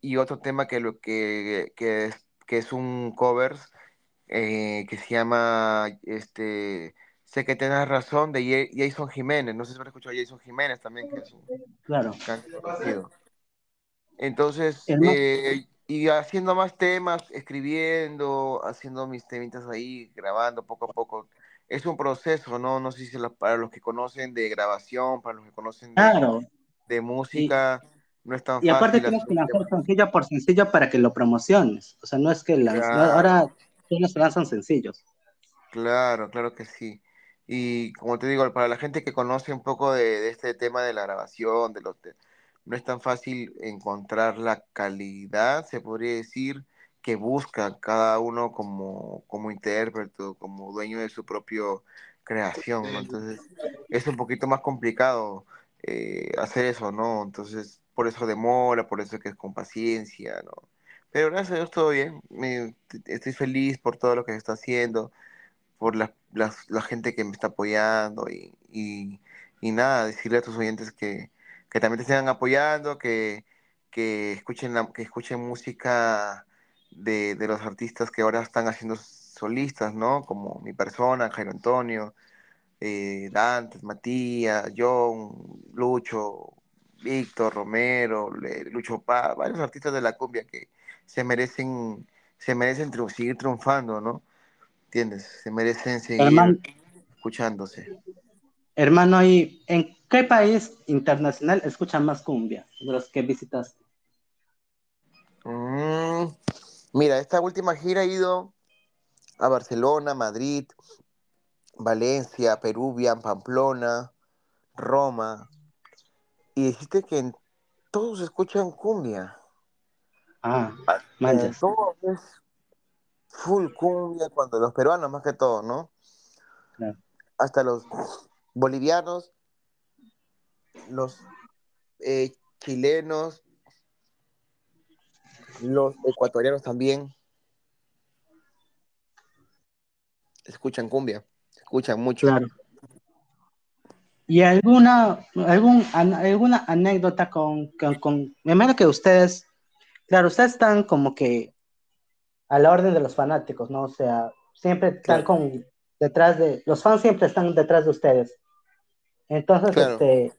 y otro tema que, lo, que, que, es, que es un cover eh, que se llama este, Sé que tienes razón de Jason Jiménez. No sé si has escuchado a Jason Jiménez también, que es un Claro. conocido. Entonces, eh, y haciendo más temas, escribiendo, haciendo mis temitas ahí, grabando poco a poco. Es un proceso, ¿no? No sé si la- para los que conocen de grabación, para los que conocen de, claro. de Y, música, no es tan y aparte fácil tienes hacer que un lanzar sencillo por sencillo para que lo promociones. O sea, no es que las, no- ahora Claro, todos se lanzan sencillos. claro, claro que sí. Y como te digo, para la gente que conoce un poco de, de este tema de la grabación, de los no es tan fácil encontrar la calidad, se podría decir, que busca cada uno como, como intérprete, o como dueño de su propio creación, ¿no? Entonces, es un poquito más complicado eh, hacer eso, ¿no? Entonces, por eso demora, por eso que es con paciencia, ¿no? Pero gracias a Dios todo bien. Me- estoy feliz por todo lo que se está haciendo por la, las- la gente que me está apoyando y, y, y nada, decirle a tus oyentes que, que también te sigan apoyando, que, que escuchen, la- que escuchen música de, de los artistas que ahora están haciendo solistas, ¿no? Como mi persona, Jairo Antonio, eh, Dantes, Matías, John, Lucho, Víctor, Romero, Lucho Paz, varios artistas de la cumbia que se merecen, se merecen seguir triunfando, ¿no? ¿Entiendes? Se merecen Hermano, seguir escuchándose. hermano, ¿y en qué país internacional escuchan más cumbia de los que visitaste? Mm, mira, esta última gira he ido a Barcelona, Madrid, Valencia, Peruvian, Pamplona, Roma, y dijiste que en todos escuchan cumbia. Ah, En manches. todos es full cumbia, cuando los peruanos más que todo, ¿no? Claro. Hasta los bolivianos, los eh, chilenos, los ecuatorianos también escuchan cumbia, escuchan mucho. Claro. ¿Y alguna, algún, an- alguna anécdota con, con, con- Me imagino que ustedes, claro, ustedes están como que a la orden de los fanáticos, ¿no? O sea, siempre están Claro. con, detrás de, los fans siempre están detrás de ustedes. Entonces, Claro. este,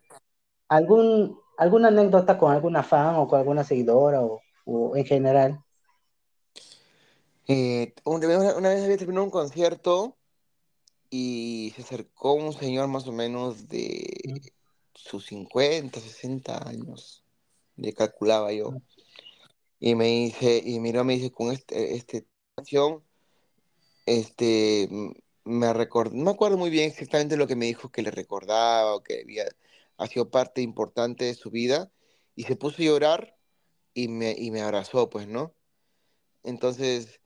¿Algún, ¿Alguna anécdota con alguna fan o con alguna seguidora o, o en general? Eh, una, una vez había terminado un concierto y se acercó un señor más o menos de sus 50, 60 años, le calculaba yo. Y me dice, y miró, me dice, con este, este canción, este, me recordó, no me acuerdo muy bien exactamente lo que me dijo que le recordaba o que había ha sido parte importante de su vida, y se puso a llorar y me, y me abrazó, pues, ¿no? Entonces,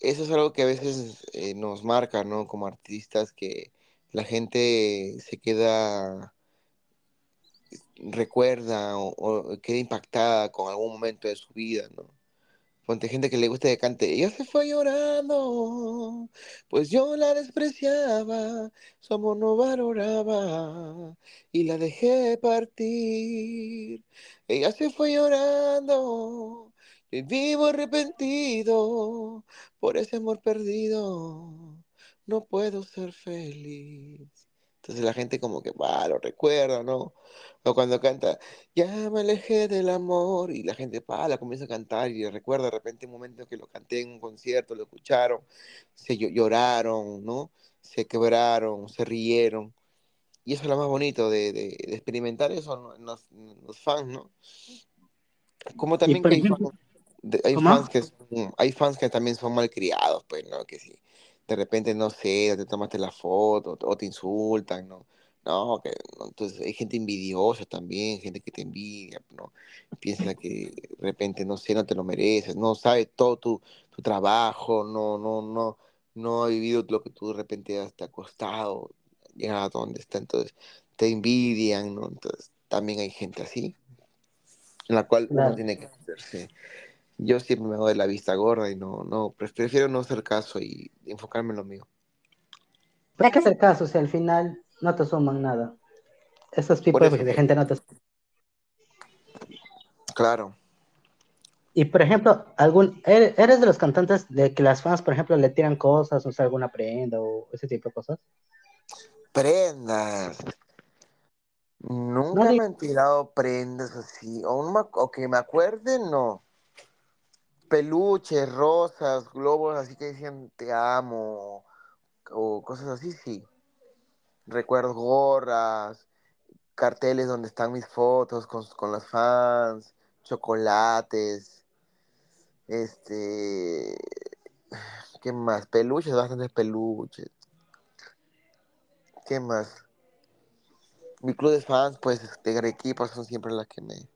eso es algo que a veces eh, nos marca, ¿no? Como artistas, que la gente se queda, recuerda o, queda impactada con algún momento de su vida, ¿no? Ponte gente que le gusta que cante, ella se fue llorando, pues yo la despreciaba, su amor no valoraba y la dejé partir. Ella se fue llorando, y vivo arrepentido por ese amor perdido, no puedo ser feliz. Entonces la gente como que, va, lo recuerda, ¿no? O cuando canta, ya me alejé del amor, y la gente, pa, la comienza a cantar y recuerda de repente un momento que lo canté en un concierto, lo escucharon, se lloraron, ¿no? Se quebraron, se rieron. Y eso es lo más bonito de, de, de experimentar eso en los, en los, fans, ¿no? Como también que hay, fans, de, hay, fans que son, hay fans que también son malcriados, pues, ¿no? Que si de repente, no sé, te tomaste la foto o te insultan, ¿no? No, que, entonces hay gente envidiosa también, gente que te envidia, ¿no? Piensa que de repente, no sé, no te lo mereces, no sabe todo tu, tu trabajo, no, no, no, no ha vivido lo que tú de repente has te ha costado llegar a donde está, entonces te envidian, ¿no? Entonces también hay gente así, en la cual claro. uno tiene que hacerse. Yo siempre me de la vista gorda y no, no, prefiero no hacer caso y enfocarme en lo mío. Pero hay que hacer caso, sea, al final no te suman nada. Esos tipos de gente no te Claro. Y por ejemplo, algún, ¿eres de los cantantes de que las fans, por ejemplo, le tiran cosas, o sea, alguna prenda o ese tipo de cosas? Prendas. Nunca no, me han tirado prendas así. O, no, o que me acuerde, no. Peluches, rosas, globos, así que decían te amo. O cosas así, sí recuerdos, gorras, carteles donde están mis fotos con, con las fans, chocolates, este, ¿qué más? Peluches, bastantes peluches. ¿Qué más? Mi club de fans, pues, de Arequipa son siempre las que me,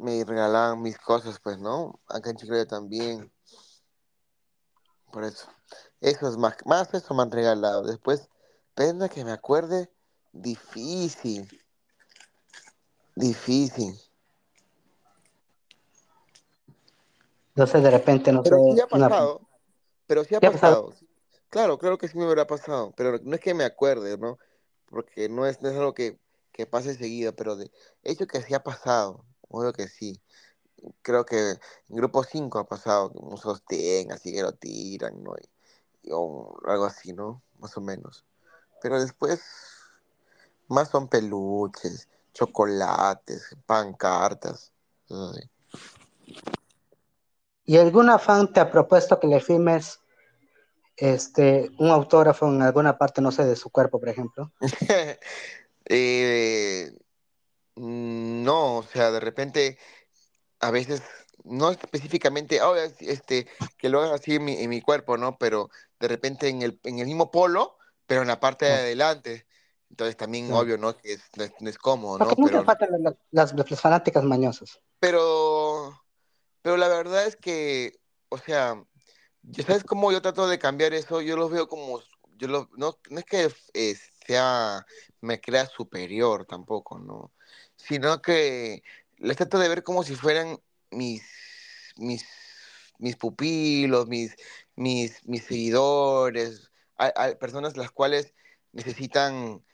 me regalaban mis cosas, pues, ¿no? Acá en Chile también. Por eso. Eso es más, más eso me han regalado. Después, Pena que me acuerde, difícil. Difícil. No sé, de repente no pero sé. sí ha pasado. Una... Pero sí ha pasado. pasado. Claro, claro que sí me hubiera pasado. Pero no es que me acuerde, ¿no? Porque no es, no es algo que, que pase seguido, pero de hecho que sí ha pasado. Obvio que sí. Creo que en grupo 5 ha pasado que un sostén, así que lo tiran, ¿no? Y, o algo así, ¿no? Más o menos. Pero después, más son peluches, chocolates, pancartas. Así. ¿Y alguna fan te ha propuesto que le firmes este, un autógrafo en alguna parte, no sé, de su cuerpo, por ejemplo? eh, no, o sea, de repente, a veces, no específicamente, oh, este, que lo haga así en mi, en mi, cuerpo, ¿no? Pero de repente en el, en el mismo polo, pero en la parte de adelante. Entonces también, Claro. obvio, ¿no? Que es, no, es, no es cómodo, ¿no? Pero, faltan las, las, las fanáticas mañosas. pero, pero la verdad es que, o sea, ¿ya ¿sabes cómo yo trato de cambiar eso? Yo los veo como, yo lo, no, no es que eh, sea, me crea superior tampoco, ¿no? Sino que les trato de ver como si fueran mis, mis, mis pupilos, mis, mis, mis seguidores, personas las cuales necesitan,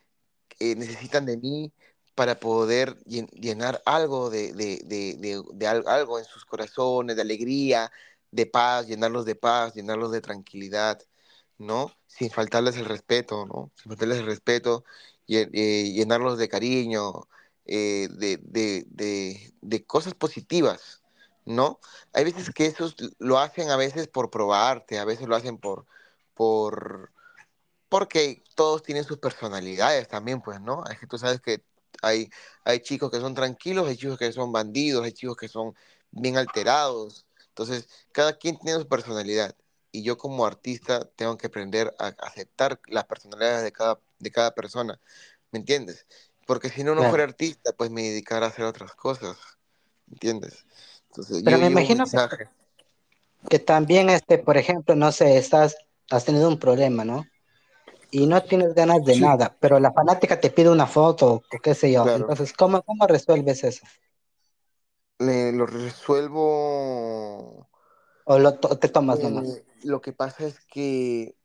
eh, necesitan de mí para poder llen- llenar algo de, de, de, de, de al- algo en sus corazones, de alegría, de paz, llenarlos de paz, llenarlos de tranquilidad, ¿no? Sin faltarles el respeto, ¿no? Sin faltarles el respeto llenarlos de cariño, eh, de, de, de, de, cosas positivas, ¿no? Hay veces que esos lo hacen a veces por probarte, a veces lo hacen por, por, porque todos tienen sus personalidades también, pues, ¿no? Es que tú sabes que hay, hay chicos que son tranquilos, hay chicos que son bandidos, hay chicos que son bien alterados. Entonces, cada quien tiene su personalidad. Y yo como artista tengo que aprender a aceptar las personalidades de cada, de cada persona. ¿Me entiendes? Porque si no, no fuera artista, pues me dedicara a hacer otras cosas. ¿Me entiendes? Entonces, Pero me imagino que, también, este, por ejemplo, no sé, estás, has tenido un problema, ¿no? Y no tienes ganas de nada, pero la fanática te pide una foto o qué sé yo. Entonces, ¿cómo, ¿cómo resuelves eso? lo resuelvo. ¿O lo te tomas nomás? Eh, lo que pasa es que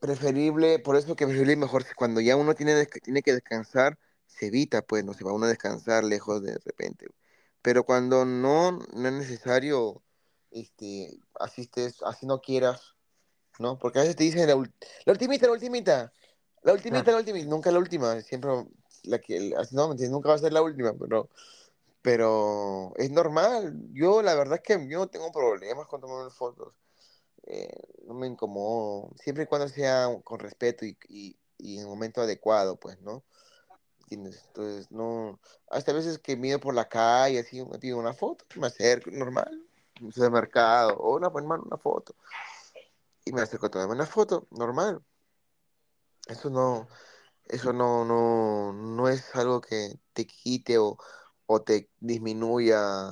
preferible, por eso que preferible mejor cuando ya uno tiene, tiene que descansar, se evita, pues no se va uno a descansar lejos de repente. Pero cuando no, no es necesario, este, asistes, así no quieras, ¿no? Porque a veces te dicen la, la ultimita, la ultimita, la ultimita, la ultimita, nunca la última, siempre la que, así no, nunca va a ser la última, pero, pero es normal. Yo la verdad es que yo no tengo problemas con tomar fotos. Eh, no me incomodo, siempre y cuando sea con respeto y, y, en un momento adecuado, pues, ¿no? Entonces, no, hasta veces que mido por la calle, así, me pido una foto, me acerco, normal, de mercado, o una, pues, una foto, y me acerco a tomarme una foto, normal. Eso no, eso no, no, no es algo que te quite o, o te disminuya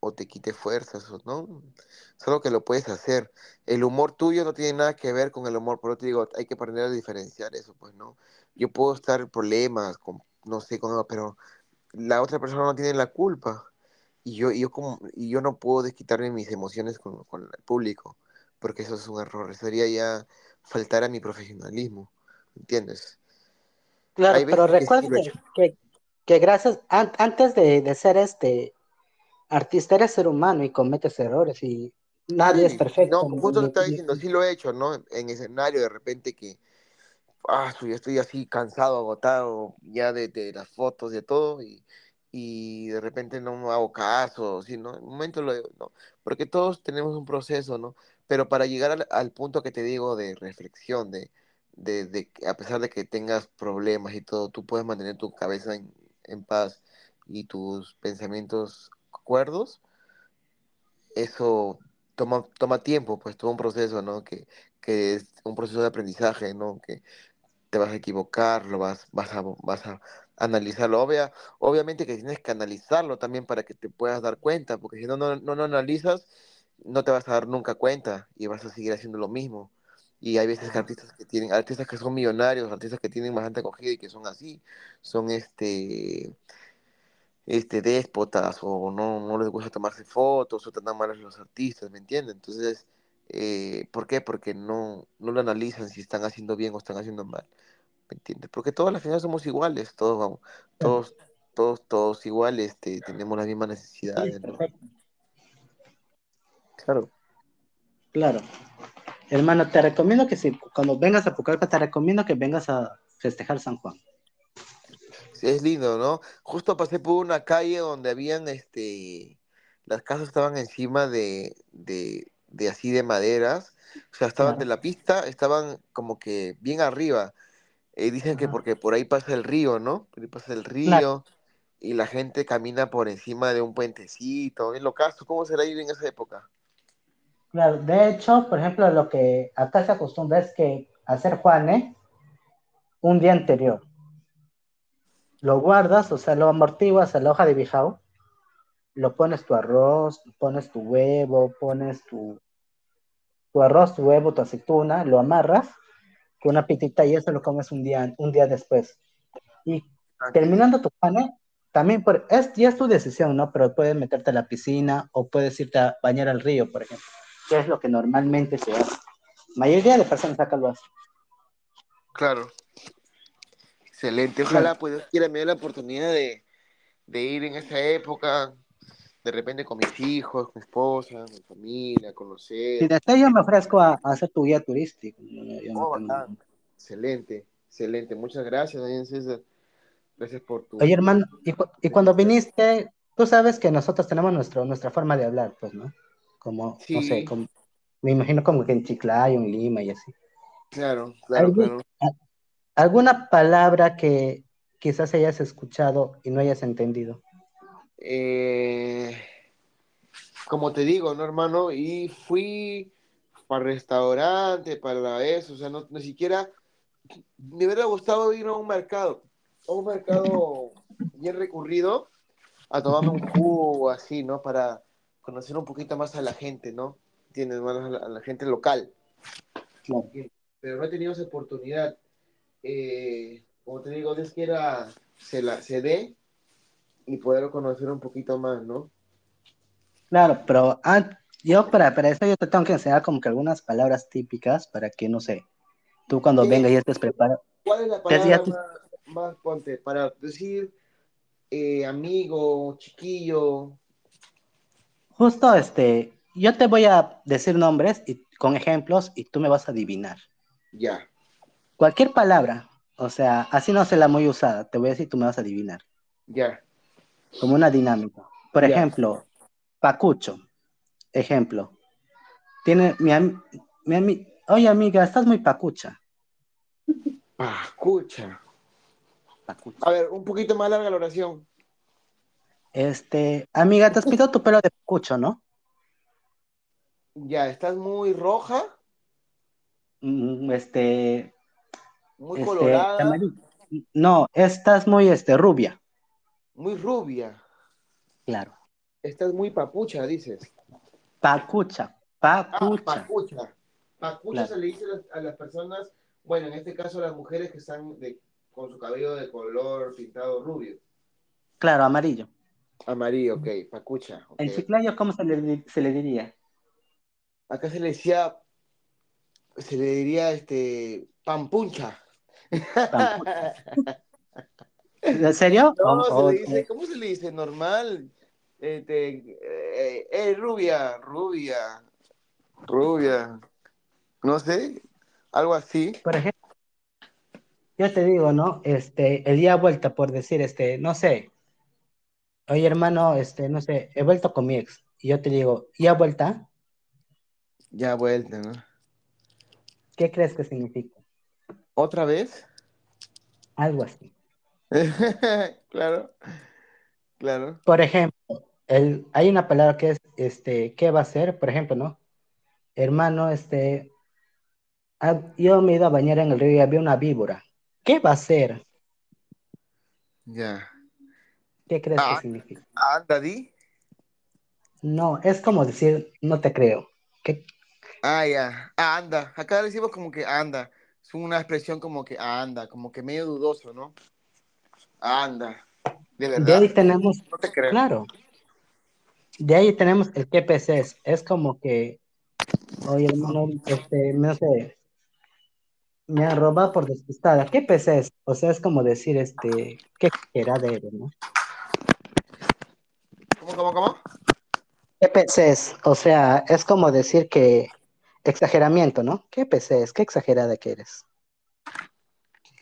o te quite fuerzas, ¿no? Es algo que lo puedes hacer. El humor tuyo no tiene nada que ver con el humor, pero te digo, hay que aprender a diferenciar eso, pues, ¿no? Yo puedo estar en problemas, con, no sé, con pero la otra persona no tiene la culpa. Y yo, y yo, como, y yo no puedo desquitarme mis emociones con, con el público, porque eso es un error. Sería ya faltar a mi profesionalismo, ¿entiendes? Claro, pero recuerda que, que, gracias, antes de, de ser este artista eres ser humano y cometes errores y nadie es perfecto. No, justo te estaba diciendo, sí lo he hecho, ¿no? En escenario de repente que, ah, estoy así cansado, agotado ya de, de las fotos, de todo, y, y de repente no me hago caso, ¿sí, no? En un momento lo digo, ¿no? Porque todos tenemos un proceso, ¿no? Pero para llegar al, al punto que te digo de reflexión, de, de, de, a pesar de que tengas problemas y todo, tú puedes mantener tu cabeza en, en paz y tus pensamientos acuerdos, eso toma, toma tiempo, pues toma un proceso, ¿no? Que, que es un proceso de aprendizaje, ¿no? Que te vas a equivocar, lo vas, vas, a, vas a analizarlo. Obvia, obviamente que tienes que analizarlo también para que te puedas dar cuenta, porque si no, no, no, no analizas, no te vas a dar nunca cuenta y vas a seguir haciendo lo mismo. Y hay veces que artistas que tienen, artistas que son millonarios, artistas que tienen bastante acogida y que son así, son este este, déspotas o no, no les gusta tomarse fotos o tratan mal a los artistas, ¿me entiendes? Entonces, eh, ¿por qué? Porque no, no lo analizan si están haciendo bien o están haciendo mal, ¿me entiendes? Porque todas las final somos iguales, todos, todos, todos, todos iguales, este, tenemos las mismas necesidades, ¿no? Claro. Claro. Hermano, te recomiendo que si cuando vengas a Pucallpa, te recomiendo que vengas a festejar San Juan es lindo, ¿no? Justo pasé por una calle donde habían, este, las casas estaban encima de, de, de así de maderas, o sea, estaban de la pista, estaban como que bien arriba. y dicen que porque por ahí pasa el río, ¿no? Por ahí pasa el río y la gente camina por encima de un puentecito. En lo caso, ¿cómo será ir en esa época? Claro, de hecho, por ejemplo, lo que acá se acostumbra es que hacer Juanes un día anterior. Lo guardas, o sea, lo amortiguas a la hoja de bijao, lo pones tu arroz, pones tu huevo, pones tu, tu arroz, tu huevo, tu aceituna, lo amarras con una pitita y eso lo comes un día, un día después. Y terminando tu pane, también por, es, ya es tu decisión, ¿no? Pero puedes meterte a la piscina o puedes irte a bañar al río, por ejemplo, que es lo que normalmente se hace. La mayoría de personas acá lo hacen. Claro. Excelente. Ojalá, pues Dios quiera, me dé la oportunidad de, ir en esa época, de repente con mis hijos, con mi esposa, mi familia, conocer. Si deseo yo me ofrezco a, hacer tu guía turístico. Oh, Excelente. Excelente, muchas gracias, Daniel César. Gracias por tu... Oye, hermano, y, cuando viniste, tú sabes que nosotros tenemos nuestro, nuestra forma de hablar, pues, ¿no? Como, no sé, como, me imagino como que en Chiclayo, en Lima y así. Claro, claro, claro. ¿Alguna palabra que quizás hayas escuchado y no hayas entendido? Eh, como te digo, ¿no, hermano? Y fui para restaurante, para eso, o sea, no, ni siquiera me hubiera gustado ir a un mercado, a un mercado bien recurrido, a tomarme un jugo así, ¿no? Para conocer un poquito más a la gente, ¿no? Tienes más a la, gente local. Pero no he tenido esa oportunidad. Eh, como te digo, es que era, se, la, se dé y poder conocer un poquito más, ¿no? Claro, pero ah, yo para, para eso yo te tengo que enseñar como que algunas palabras típicas para que, no sé, tú cuando vengas ya estés preparado. ¿Cuál es la palabra más, ponte, para decir eh, amigo, chiquillo? Justo este, yo te voy a decir nombres y, con ejemplos y tú me vas a adivinar. Ya. Cualquier palabra, o sea, así no se la muy usada, te voy a decir tú me vas a adivinar. Ya. Como una dinámica. Por ejemplo, pacucho. Ejemplo. Tiene mi, mi, Oye, amiga, estás muy pacucha. Pacucha. pacucha. A ver, un poquito más larga la oración. Este, amiga, te has pintado tu pelo de pacucho, ¿no? Ya, ¿estás muy roja? Mm, este. Muy este, colorada. No, estás muy este, rubia. Muy rubia. Claro. Estás muy papucha, dices. Pacucha, pacucha. Ah, pacucha. Pacucha se le dice a las personas, bueno, en este caso a las mujeres que están con su cabello de color pintado rubio. Claro, amarillo. Amarillo, ok, pacucha. En Chiclayo, ¿cómo se le, se le diría? Acá se le decía, se le diría este, pampuncha. ¿En serio? No, se le dice, ¿cómo se le dice? Normal. Este, eh, eh, rubia, rubia, rubia. No sé, algo así. Por ejemplo, yo te digo, ¿no? Este, el día vuelta, por decir, este, no sé. Oye, hermano, este, no sé, he vuelto con mi ex. Y yo te digo, ¿ya vuelta? Ya vuelta, ¿no? ¿Qué crees que significa? ¿Otra vez? Algo así. claro, claro. Por ejemplo, el, hay una palabra que es, este, ¿qué va a ser? Por ejemplo, ¿no? Hermano, este, Ah, yo me he ido a bañar en el río y había una víbora. ¿Qué va a ser? Ya. ¿Qué crees que ah, significa? ¿Anda, di? No, es como decir, no te creo. ¿Qué? Ah, ya. Ah, anda. Acá decimos como que anda. Es una expresión como que anda, como que medio dudoso, ¿no? Anda. De verdad. De ahí tenemos. No te creo. Claro. De ahí tenemos el QPC. Es como que. Oye, hermano, este, no sé, me han robado por despistada. ¿Qué PC es? O sea, es como decir, este, qué era de él, ¿no? ¿Cómo, cómo, cómo? ¿Qué PC es? O sea, es como decir que exageramiento, ¿no? ¿Qué PC es? ¿Qué exagerada que eres?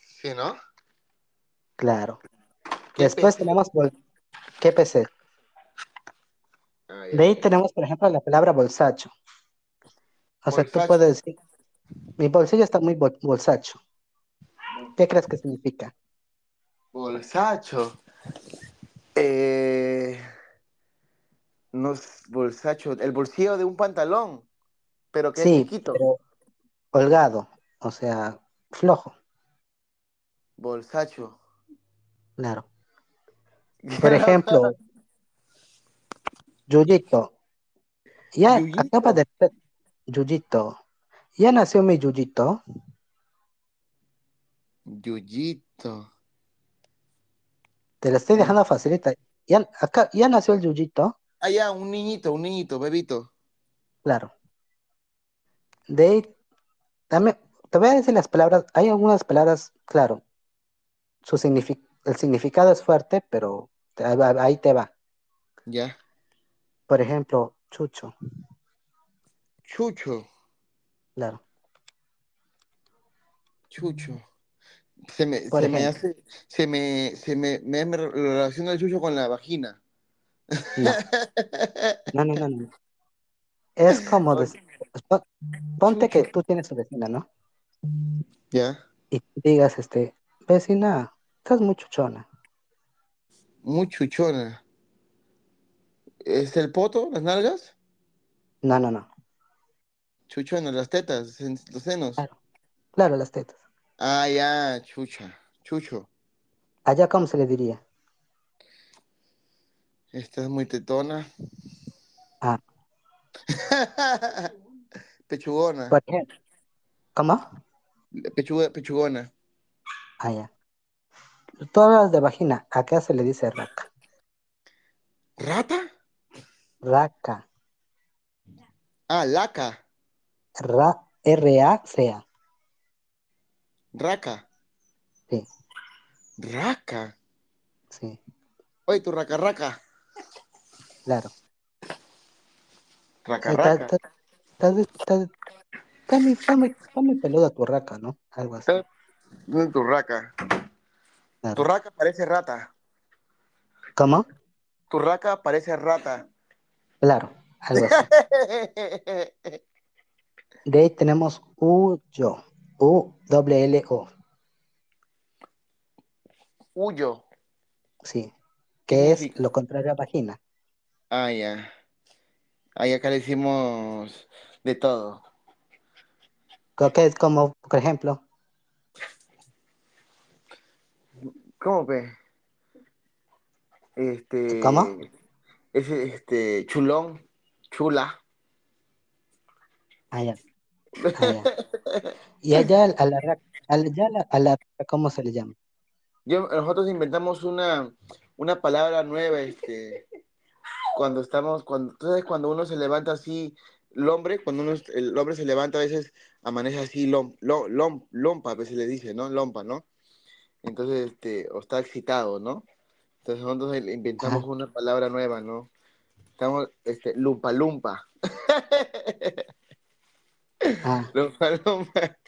Sí, ¿no? Claro. Después tenemos ¿qué PC? Ah, de ahí tenemos, por ejemplo, la palabra bolsacho. O sea, tú puedes decir, mi bolsillo está muy bolsacho. ¿Qué crees que significa? Bolsacho. Eh, no es bolsacho. El bolsillo de un pantalón, pero que es chiquito. Pero holgado, o sea, flojo. Bolsacho. Claro. Por ejemplo, Yuyito. Ya acaba de Yuyito. ¿Ya nació mi Yuyito? Yuyito. Te lo estoy dejando facilita. ¿Ya, acá, ¿Ya nació el Yuyito? Ah, ya, un niñito, un niñito, bebito. Claro. De también, te voy a decir las palabras, hay algunas palabras, claro, su el significado es fuerte, pero ahí te va. Ya. Por ejemplo, chucho. Chucho. Claro. Chucho. Se me, se me hace, se me, se me, me, me relaciona el chucho con la vagina. No, no, no, no, no. Es como, pon- ponte que tú tienes tu vecina, ¿no? Ya. Y digas, este, vecina, estás muy chuchona. Muy chuchona. ¿Es el poto, las nalgas? No, no, no. Chuchona, las tetas, los senos. Claro, claro, las tetas. Ah, ya, chucha. Chucho. Allá, ¿cómo se le diría? Estás muy tetona. Ah, Pechugona. por ejemplo. ¿Cómo? Pechuga, pechugona. Ah, ya. Tú hablas de vagina, acá se le dice raca. ¿Rata? Raca. Ah, laca. Ra, R-A-C-A. Raca. Sí, Raca. sí, Oye, tu raca raca. Claro. Raca Sí, raca. ta- ta- ta- Está muy, está muy- está muy peluda tu raca, ¿no? Algo así. ¿Dónde tu raca? claro. Tu raca parece rata. ¿Cómo? Tu raca parece rata. Claro, algo así. De ahí tenemos U-yo. U-L-L-O. Huyo. Sí. ¿Qué Que es lo contrario a vagina. Ah, ya. Ahí acá le hicimos de todo. Creo que es como, por ejemplo, ¿Cómo ve? Este. ¿Cómo? Ese, este, chulón, chula. allá, allá. Y allá a la a la, a la raca, ¿cómo se le llama? Yo, nosotros inventamos una, una palabra nueva, este, cuando estamos, cuando, tú sabes, cuando uno se levanta así, el hombre, cuando uno, el hombre se levanta a veces amanece así, lom, lom, lom- lompa, a veces le dice, ¿no? Lompa, ¿no? Entonces, este, o está excitado, ¿no? Entonces nosotros inventamos Ajá. una palabra nueva, ¿no? Estamos, este, lumpa lumpa. Ah, lumpa lumpa.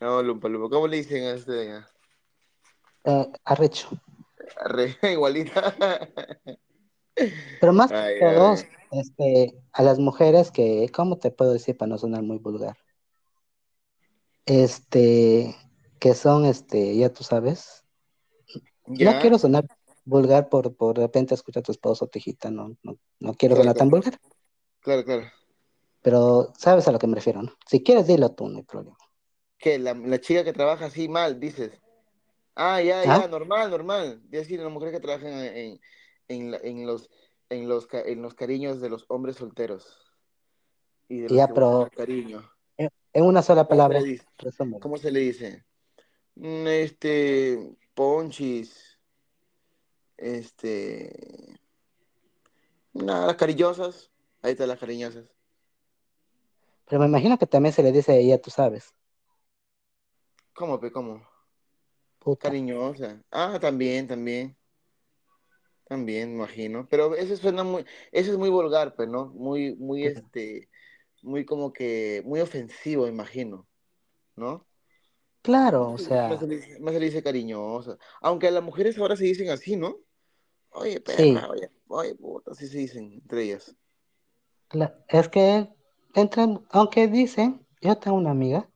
No, lumpa lumpa. ¿Cómo le dicen a usted? eh, arrecho. Arre, igualita. Pero más que todos, este, a las mujeres que, ¿cómo te puedo decir para no sonar muy vulgar? Este, que son, este, ya tú sabes, no Ya, quiero sonar vulgar por, por de repente escuchar a tu esposo, tu hijita, no, no, no quiero claro, sonar tan vulgar, claro, claro. pero sabes a lo que me refiero, ¿no? Si quieres, dilo tú, no hay problema. ¿Qué? La, la chica que trabaja así mal, dices. Ah, ya, ¿Ah? ya, normal, normal. Es decir, las mujeres que trabajan en, en, la- en los, en, los, en los cariños de los hombres solteros y de los Ya, que pero cariño. en, en una sola ¿Cómo se le palabra, dice? ¿Cómo se le dice? Mm, Este, ponchis, este, nada, las cariñosas. Ahí están las cariñosas. Pero me imagino que también se le dice a ella, tú sabes, ¿Cómo, pe? ¿Cómo? puta. Cariñosa. Ah, también, también. También, imagino. Pero eso suena muy, eso es muy vulgar, pues, ¿no? Muy, muy, este, muy como que, muy ofensivo, imagino, ¿no? Claro, o Más se, más sea, se le dice, más se le dice cariñosa. Aunque a las mujeres ahora se dicen así, ¿no? Oye, sí, perra, oye, oye, puta, así se dicen entre ellas. es que entran, aunque dicen, yo tengo una amiga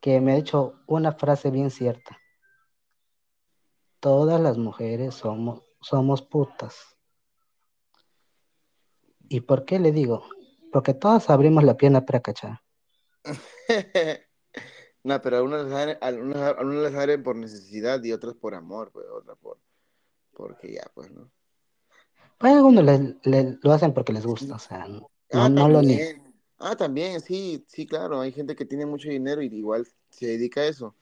que me ha dicho una frase bien cierta. Todas las mujeres somos, somos putas. ¿Y por qué le digo? Porque todas abrimos la pierna para cachar. No, pero algunas les abren, algunas, algunas les abren por necesidad y otras por amor, pues, otras por, porque ya, pues, ¿no? Pues algunos le- le- lo hacen porque les gusta, o sea, no, Ah, no lo niego. también. Ah, también, sí, sí, claro. Hay gente que tiene mucho dinero y igual se dedica a eso,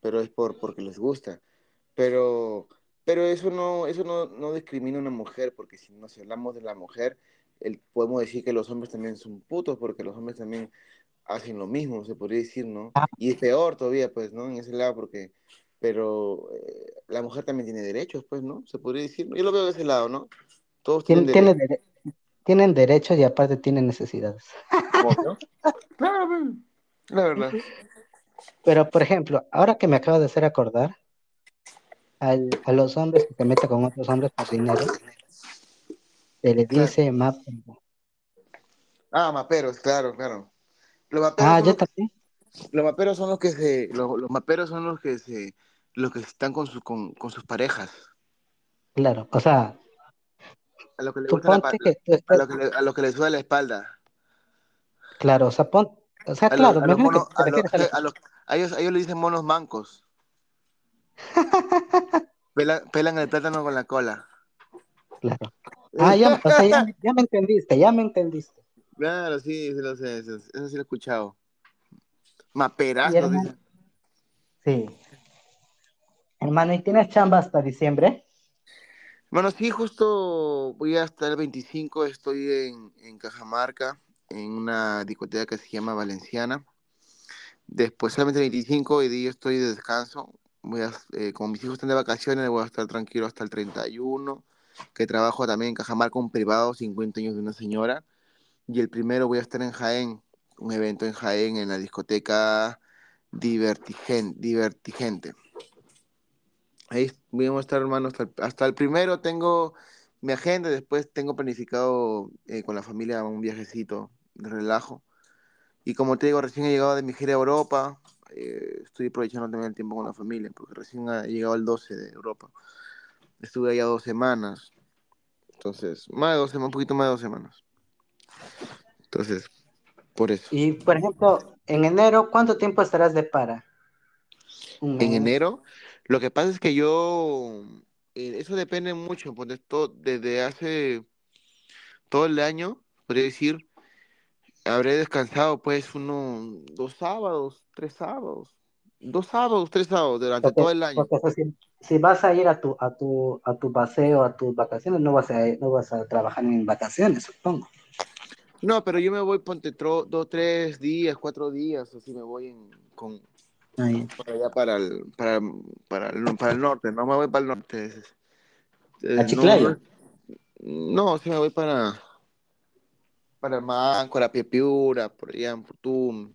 pero es por porque les gusta. Pero, pero eso no, eso no, no discrimina a una mujer, porque si nos hablamos de la mujer, el- podemos decir que los hombres también son putos, porque los hombres también hacen lo mismo, se podría decir, ¿no? Ah, Y es peor todavía, pues, ¿no? En ese lado, porque, pero eh, la mujer también tiene derechos, pues, ¿no? Se podría decir. ¿no? Yo lo veo de ese lado, ¿no? Todos tienen tien- tiene derechos. dere- tienen derechos y aparte tienen necesidades. Claro, la verdad. Pero, por ejemplo, ahora que me acabo de hacer acordar, al- a los hombres que se meten con otros hombres por dinero, se les dice map. Ah, maperos, claro, claro. Los maperos Ah, son yo los que, también. los maperos son los que se, los, los maperos son los que se, los que están con su, con, con sus parejas. Claro, o sea, A lo que le gusta la, que a lo que le, a lo que le sube la espalda. claro, o sea, pon, o sea, claro, a los monos, a, los, a, los- a ellos, a ellos le dicen monos mancos. Pelan, pelan el plátano con la cola. Claro. Ah, ya, o sea, ya, me- ya me entendiste, ya me entendiste. Claro, sí, sí lo sé, eso, eso sí lo he escuchado. Y Maperazos, hermano, sí. Hermano, ¿y tienes chamba hasta diciembre? Bueno, sí, justo voy hasta el 25, estoy en, en Cajamarca, en una discoteca que se llama Valenciana. Después solamente el 25 y de yo estoy de descanso. Voy a, eh, como mis hijos están de vacaciones, voy a estar tranquilo hasta el 31, que trabajo también en Cajamarca, un privado, 50 años de una señora. Y el primero voy a estar en Jaén, un evento en Jaén, en la discoteca Divertigen- Divertigente. Ahí vamos a estar, hermano, hasta el, hasta el primero tengo mi agenda, después tengo planificado eh, con la familia un viajecito de relajo. Y como te digo, recién he llegado de mi gira a Europa, eh, estoy aprovechando también el tiempo con la familia, porque recién he llegado el 12 de Europa. Estuve allá dos semanas, entonces, más de dos semanas, un poquito más de dos semanas. Entonces, por eso. Y, por ejemplo, en enero, ¿cuánto tiempo estarás de para? En mes. enero, lo que pasa es que yo, eh, eso depende mucho, de todo- desde hace todo el año, podría decir, habré descansado pues uno, dos sábados, tres sábados, dos sábados, tres sábados durante Porque, todo el año. porque si, si vas a ir a tu, a tu, a tu paseo, a tus vacaciones, no vas a, no vas a trabajar en vacaciones, supongo. No, pero yo me voy, ponte, dos, tres días, cuatro días, así me voy en, con, Ahí. para allá para el, para, para el, para el norte, no me voy para el norte. A no, Chiclayo. no, no, sí me voy para, para el Máncora, Piepiura, por allá en Fortún.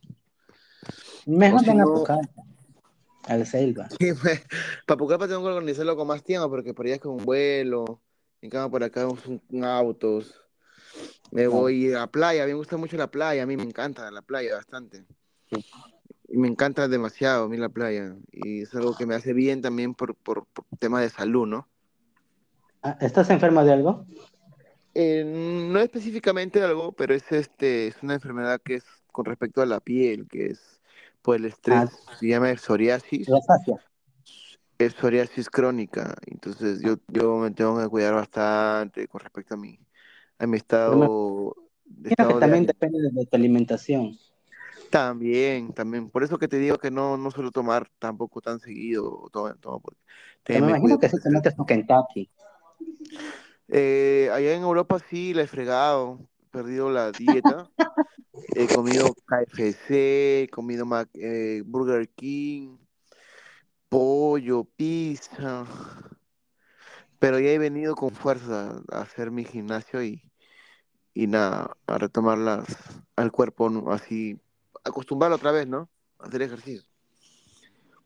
O Mejor si ven a no, Pucallpa, al Selva. Sí, pues, para Pucallpa tengo que organizarlo con más tiempo porque por allá es con un vuelo, en cambio por acá un autos. Me voy a la playa, a mí me gusta mucho la playa, a mí me encanta la playa bastante. Sí. Y me encanta demasiado a mí la playa. Y es algo que me hace bien también por, por, por temas de salud, ¿no? Ah, ¿Estás enfermo de algo? Eh, no específicamente algo, pero es, este, es una enfermedad que es con respecto a la piel, que es por el estrés, Ah, se llama psoriasis. es psoriasis crónica, entonces yo, yo me tengo que cuidar bastante con respecto a mi, a mi estado, que estado de también depende de tu alimentación. También, también, por eso que te digo que no, no suelo tomar tampoco tan seguido, todo, todo, porque también me me imagino cuido que sí te metes tu Kentucky. Eh, allá en Europa sí la he fregado, he perdido la dieta, he comido KFC, he comido Mac- eh, Burger King, pollo, pizza, pero ya he venido con fuerza a hacer mi gimnasio y y nada, a retomar las, al cuerpo así, acostumbrarlo otra vez, ¿no? A hacer ejercicio.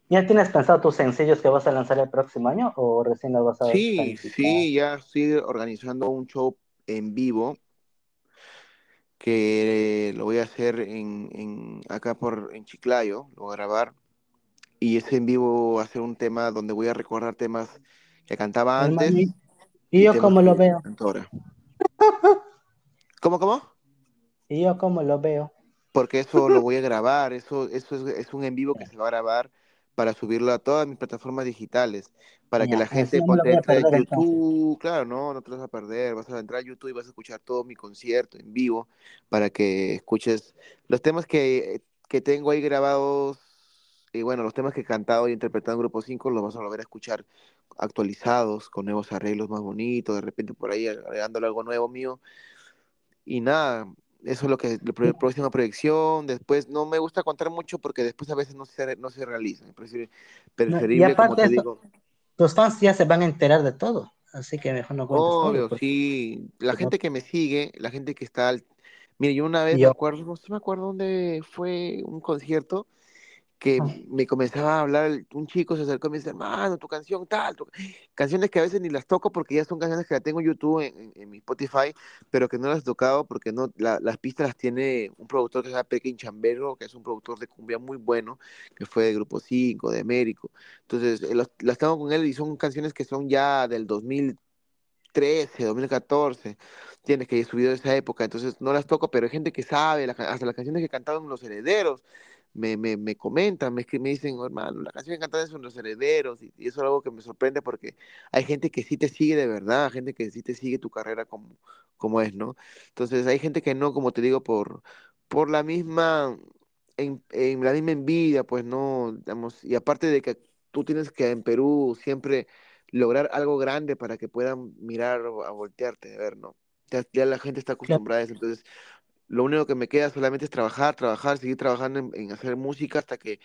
¿Ya tienes pensado tus sencillos que vas a lanzar el próximo año o recién los vas a Sí, planificar? sí, ya estoy organizando un show en vivo que lo voy a hacer en, en acá por en Chiclayo, lo voy a grabar y ese en vivo va a ser un tema donde voy a recordar temas que cantaba antes Hermano, ¿y y yo cómo lo veo? canto ahora. ¿Cómo, cómo? ¿Y yo cómo lo veo? porque eso lo voy a grabar, eso, eso es, es un en vivo que se va a grabar para subirlo a todas mis plataformas digitales, para que la gente a entre a entonces. YouTube, claro, no, no te vas a perder, vas a entrar a YouTube y vas a escuchar todo mi concierto en vivo, para que escuches los temas que, que tengo ahí grabados, y bueno, los temas que he cantado y interpretado en Grupo 5 los vas a volver a escuchar actualizados, con nuevos arreglos más bonitos, de repente por ahí agregándole algo nuevo mío, y nada, eso es lo que la próxima proyección. Después no me gusta contar mucho porque después a veces no se, no se realiza. No, y preferible, como te digo. tus fans ya se van a enterar de todo, así que mejor no cuentes todo, Obvio, porque sí. La gente que me sigue, la gente que está al... Mire, yo una vez me acuerdo, no sé me acuerdo dónde fue un concierto que me comenzaba a hablar, un chico se acercó y me dice, hermano, tu canción tal, canciones que a veces ni las toco porque ya son canciones que las tengo en YouTube, en, mi Spotify, pero que no las he tocado porque no, las pistas las tiene un productor que se llama Pekin Chambero, que es un productor de cumbia muy bueno, que fue de Grupo 5, de Américo. Entonces, eh, las tengo con él y son canciones que son ya del 2013, 2014, tienes que he subido de esa época, entonces no las toco, pero hay gente que sabe, hasta las canciones que cantaban los herederos, me, me, me comentan, me, me dicen, oh, hermano, la canción cantada son los herederos, y, eso es algo que me sorprende porque hay gente que sí te sigue de verdad, gente que sí te sigue tu carrera como, como es, ¿no? Entonces hay gente que no, como te digo, por, por la misma, en, en la misma envidia, pues no, digamos, y aparte de que tú tienes que en Perú siempre lograr algo grande para que puedan mirar o a voltearte, ver, ¿no? Ya, ya la gente está acostumbrada a eso, entonces lo único que me queda solamente es trabajar, trabajar, seguir trabajando en, hacer música hasta que,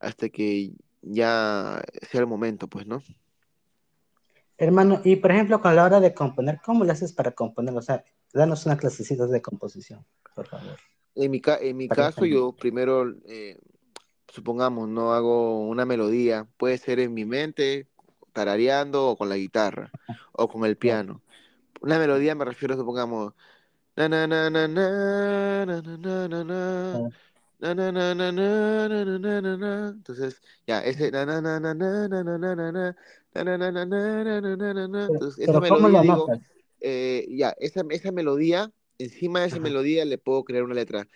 hasta que ya sea el momento, pues, ¿no? Hermano, y por ejemplo, con la hora de componer, ¿cómo le haces para componer? O sea, danos una clasecita de composición, por favor. En mi, en mi caso, yo primero, eh, supongamos, no hago una melodía, puede ser en mi mente, tarareando o con la guitarra, o con el piano. Una melodía me refiero, supongamos, entonces, ya, ese Entonces, esa melodía digo, ya, esa, esa melodía, encima de esa melodía le puedo crear una letra.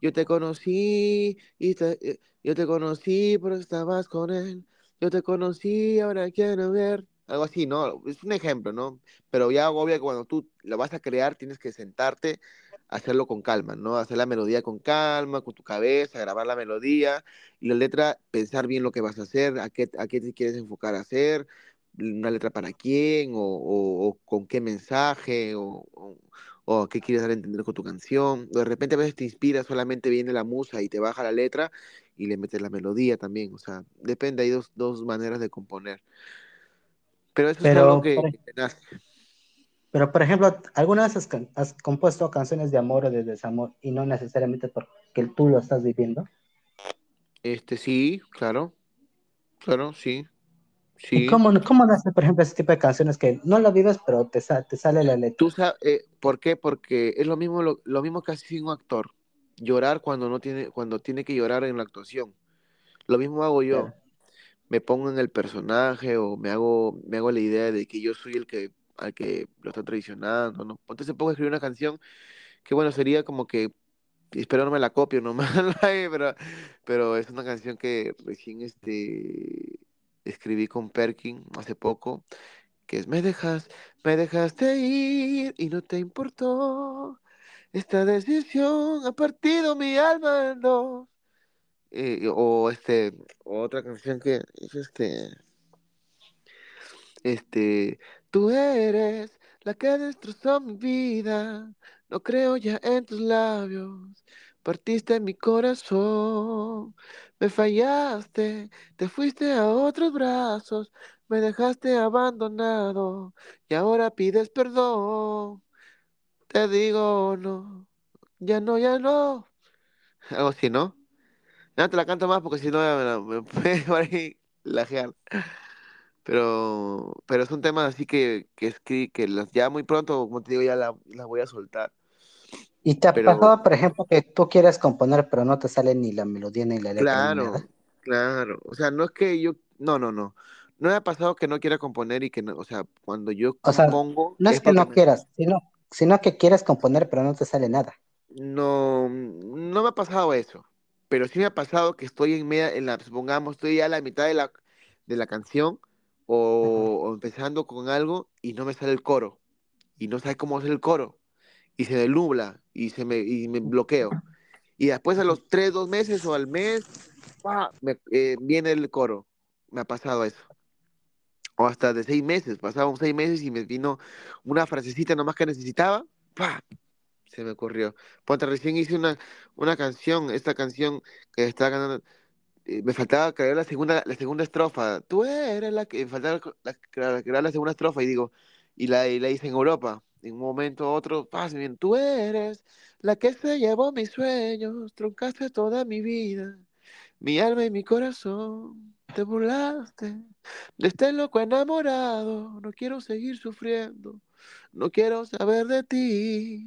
Yo te conocí, y te, yo te conocí, pero estabas con él. Yo te conocí, ahora quiero ver algo así, ¿no? Es un ejemplo, ¿no? Pero ya obvio que cuando tú lo vas a crear tienes que sentarte, hacerlo con calma, ¿no? Hacer la melodía con calma, con tu cabeza, grabar la melodía y la letra, pensar bien lo que vas a hacer, a qué, a qué te quieres enfocar a hacer, una letra para quién, o, o, con qué mensaje, o, o, qué quieres dar a entender con tu canción. de repente a veces te inspira, solamente viene la musa y te baja la letra y le metes la melodía también, o sea, depende, hay dos, dos maneras de componer. Pero eso es algo que, Pero, por ejemplo, ¿alguna vez has, compuesto canciones de amor o de desamor y no necesariamente porque tú lo estás viviendo? Este, sí, claro. Claro, sí. Sí. ¿Y cómo, cómo nace, por ejemplo, ese tipo de canciones que no lo vives, pero te, te sale la letra? ¿Tú sabes, eh, ¿Por qué? Porque es lo mismo, lo, mismo que hace un actor. Llorar cuando, no tiene, cuando tiene que llorar en la actuación. Lo mismo hago yo me pongo en el personaje o me hago, me hago la idea de que yo soy el que, al que lo está traicionando, ¿no? Entonces pongo a escribir una canción que, bueno, sería como que, espero no me la copio nomás, pero, pero es una canción que recién este, escribí con Perkin hace poco, que es, me dejas, me dejaste ir y no te importó. Esta decisión ha partido mi alma en dos. Eh, o este, otra canción que es este, este, tú eres la que destrozó mi vida, no creo ya en tus labios, partiste mi corazón, me fallaste, te fuiste a otros brazos, me dejaste abandonado y ahora pides perdón, te digo no, ya no, ya no, algo así, ¿no? No te la canto más porque si no me, me puede ahí lajear. Pero, pero es un tema así que, que, que, que las, ya muy pronto, como te digo, ya las la voy a soltar. ¿Y te ha pasado, por ejemplo, que tú quieres componer, pero no te sale ni la melodía ni la letra? Claro, claro. O sea, no es que yo. No, no, no. No me ha pasado que no quiera componer y que no. O sea, cuando yo compongo. no es, que no quieras, sino, sino que quieres componer, pero no te sale nada. No, no me ha pasado eso pero sí me ha pasado que estoy en media, en la, supongamos, estoy ya a la mitad de la, de la canción o, empezando con algo y no me sale el coro y no sabe cómo hacer el coro y se me nubla y se me, y me bloqueo. Y después a los tres, dos meses o al mes, me, eh, viene el coro. Me ha pasado eso. O hasta de seis meses, pasaban seis meses y me vino una frasecita nomás que necesitaba, ¡pah! Se me ocurrió. Ponte, recién hice una, una canción, esta canción que estaba cantando, eh, me faltaba crear la segunda, la segunda estrofa. Tú eres la que, me faltaba crear la segunda estrofa y digo, y la, y la hice en Europa. En un momento u otro, pasa bien, tú eres la que se llevó mis sueños, truncaste toda mi vida. Mi alma y mi corazón, te burlaste de este loco enamorado. No quiero seguir sufriendo, no quiero saber de ti.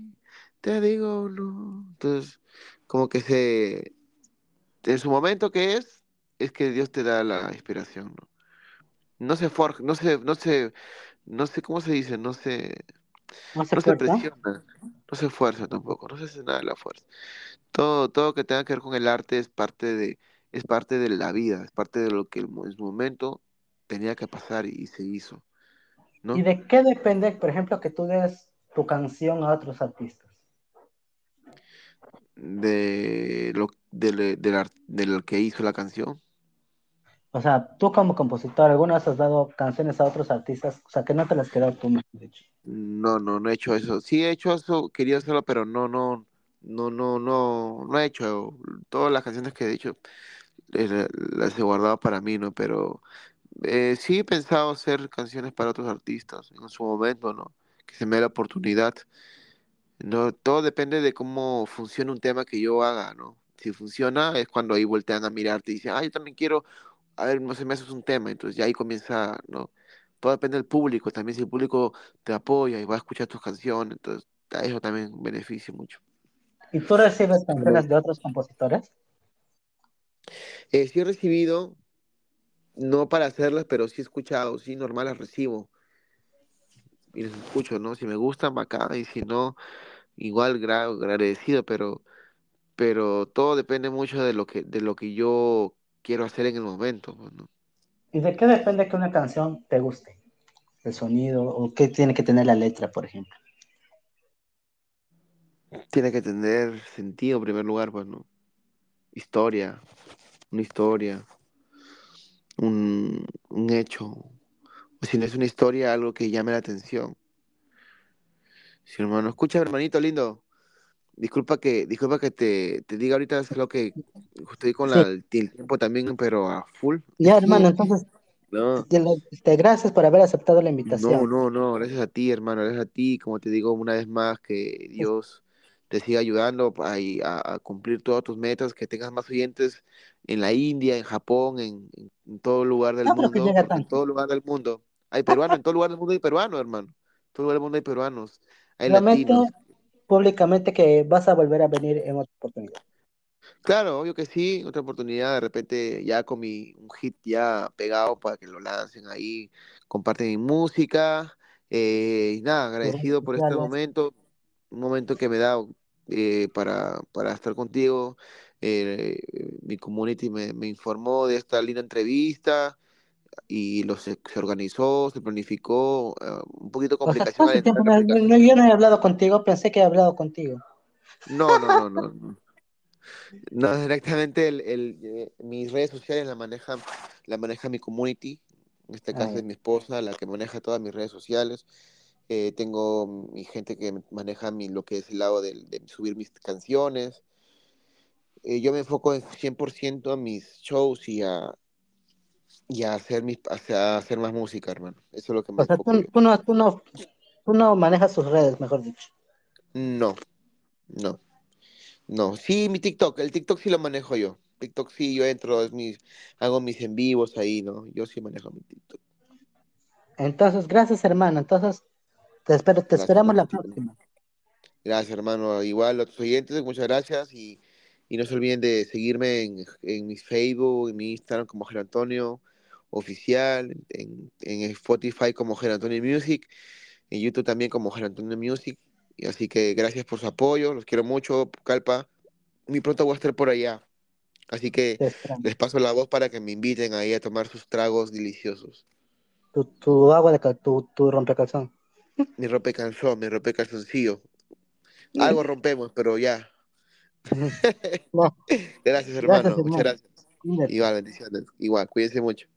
Te digo no. Entonces, como que se. En su momento que es, es que Dios te da la inspiración, ¿no? No se forja, no se, no se, no sé cómo se dice, no se, ¿No se no se fuerza? presiona, no se fuerza tampoco, no se hace nada de la fuerza. Todo, todo que tenga que ver con el arte es parte de, es parte de la vida, es parte de lo que en su momento tenía que pasar y, se hizo, ¿Y de qué depende, por ejemplo, que tú des tu canción a otros artistas? De lo, ar- del que hizo la canción. O sea, tú como compositor, ¿alguna vez has dado canciones a otros artistas? O sea, que no te las quedó tú, dicho. No, no, no he hecho eso. Sí he hecho eso, quería hacerlo, pero no, no, no, no, no, no he hecho. Todas las canciones que he hecho eh, las he guardado para mí, ¿no? Pero eh, sí he pensado hacer canciones para otros artistas en su momento, ¿no? Que se me dé la oportunidad. No, todo depende de cómo funciona un tema que yo haga, ¿no? Si funciona es cuando ahí voltean a mirarte y dicen, ah, yo también quiero, a ver, no sé, me haces un tema, entonces ya ahí comienza, ¿no? Todo depende del público, también si el público te apoya y va a escuchar tus canciones, entonces a eso también beneficia mucho. ¿Y tú recibes canciones de otros compositores? eh, sí he recibido, no para hacerlas, pero sí he escuchado, sí, normal las recibo y las escucho, ¿no? Si me gustan, bacán, y si no, igual gra- agradecido, pero pero todo depende mucho de lo que, de lo que yo quiero hacer en el momento, pues, ¿no? ¿Y de qué depende que una canción te guste? ¿El sonido o qué tiene que tener la letra, por ejemplo? Tiene que tener sentido en primer lugar, pues, ¿no? Historia, una historia, un, un hecho. O si no es una historia, algo que llame la atención. Si hermano, escucha, hermanito lindo, disculpa que, disculpa que te, te diga ahorita es lo que estoy con la, Sí, el tiempo también, pero a full. ya hermano, entonces, No, te- te- gracias por haber aceptado la No, invitación. no, no, gracias a ti, hermano, gracias a ti, como te digo una vez más, que Dios te siga ayudando a, a- a cumplir todas tus metas, que tengas más oyentes en la India, en Japón, en, en- todo lugar del No mundo, en todo lugar del mundo hay peruanos, en todo lugar del mundo hay peruanos, hermano, en todo lugar del mundo hay peruanos, hay latinos. públicamente que vas a volver a venir en otra oportunidad. Claro, obvio que sí, otra oportunidad, de repente ya con mi un hit ya pegado para que lo lancen ahí, comparten mi música, eh, y nada, agradecido por este momento, un momento que me da eh, para, para estar contigo, eh, mi community me, me informó de esta linda entrevista y lo se, se organizó, se planificó, eh, un poquito O sea, complicación al ¿cuánto entrar tiempo? a la No, no, yo no he hablado contigo, pensé que he hablado contigo. No, no, no, no, no. No, directamente el, el, eh, mis redes sociales la maneja, la maneja mi community. En este Ah, caso ya. es mi esposa la que maneja todas mis redes sociales. Eh, tengo mi gente que maneja mi, lo que es el lado de, de subir mis canciones. Eh, yo me enfoco en 100% a mis shows y a, y a hacer, mis, a hacer más música, hermano. Eso es lo que me O sea, tú, no, tú no, tú no manejas tus redes, mejor dicho. No, no, no. Sí, mi TikTok, el TikTok sí lo manejo yo. TikTok sí, yo entro, es mis, hago mis en vivos ahí, ¿no? Yo sí manejo mi TikTok. Entonces, gracias, hermano. Entonces, te espero, te Gracias, esperamos la próxima. Gracias, hermano. Igual a tus oyentes, muchas gracias. Y, y no se olviden de seguirme en, en mi Facebook, en mi Instagram como Ger Antonio Oficial, en, en Spotify como Ger Antonio Music, en YouTube también como Ger Antonio Music. Y así que gracias por su apoyo, los quiero mucho, Calpa. Muy pronto voy a estar por allá. Así que les paso la voz para que me inviten ahí a tomar sus tragos deliciosos. Tu, tu agua de tu, tu rompecalzón. Mi rompe calzón, mi rompe calzoncillo. Algo rompemos, pero ya. No, Gracias, gracias, hermano. Muchas hermano. gracias. Igual, bendiciones. Igual, cuídense mucho.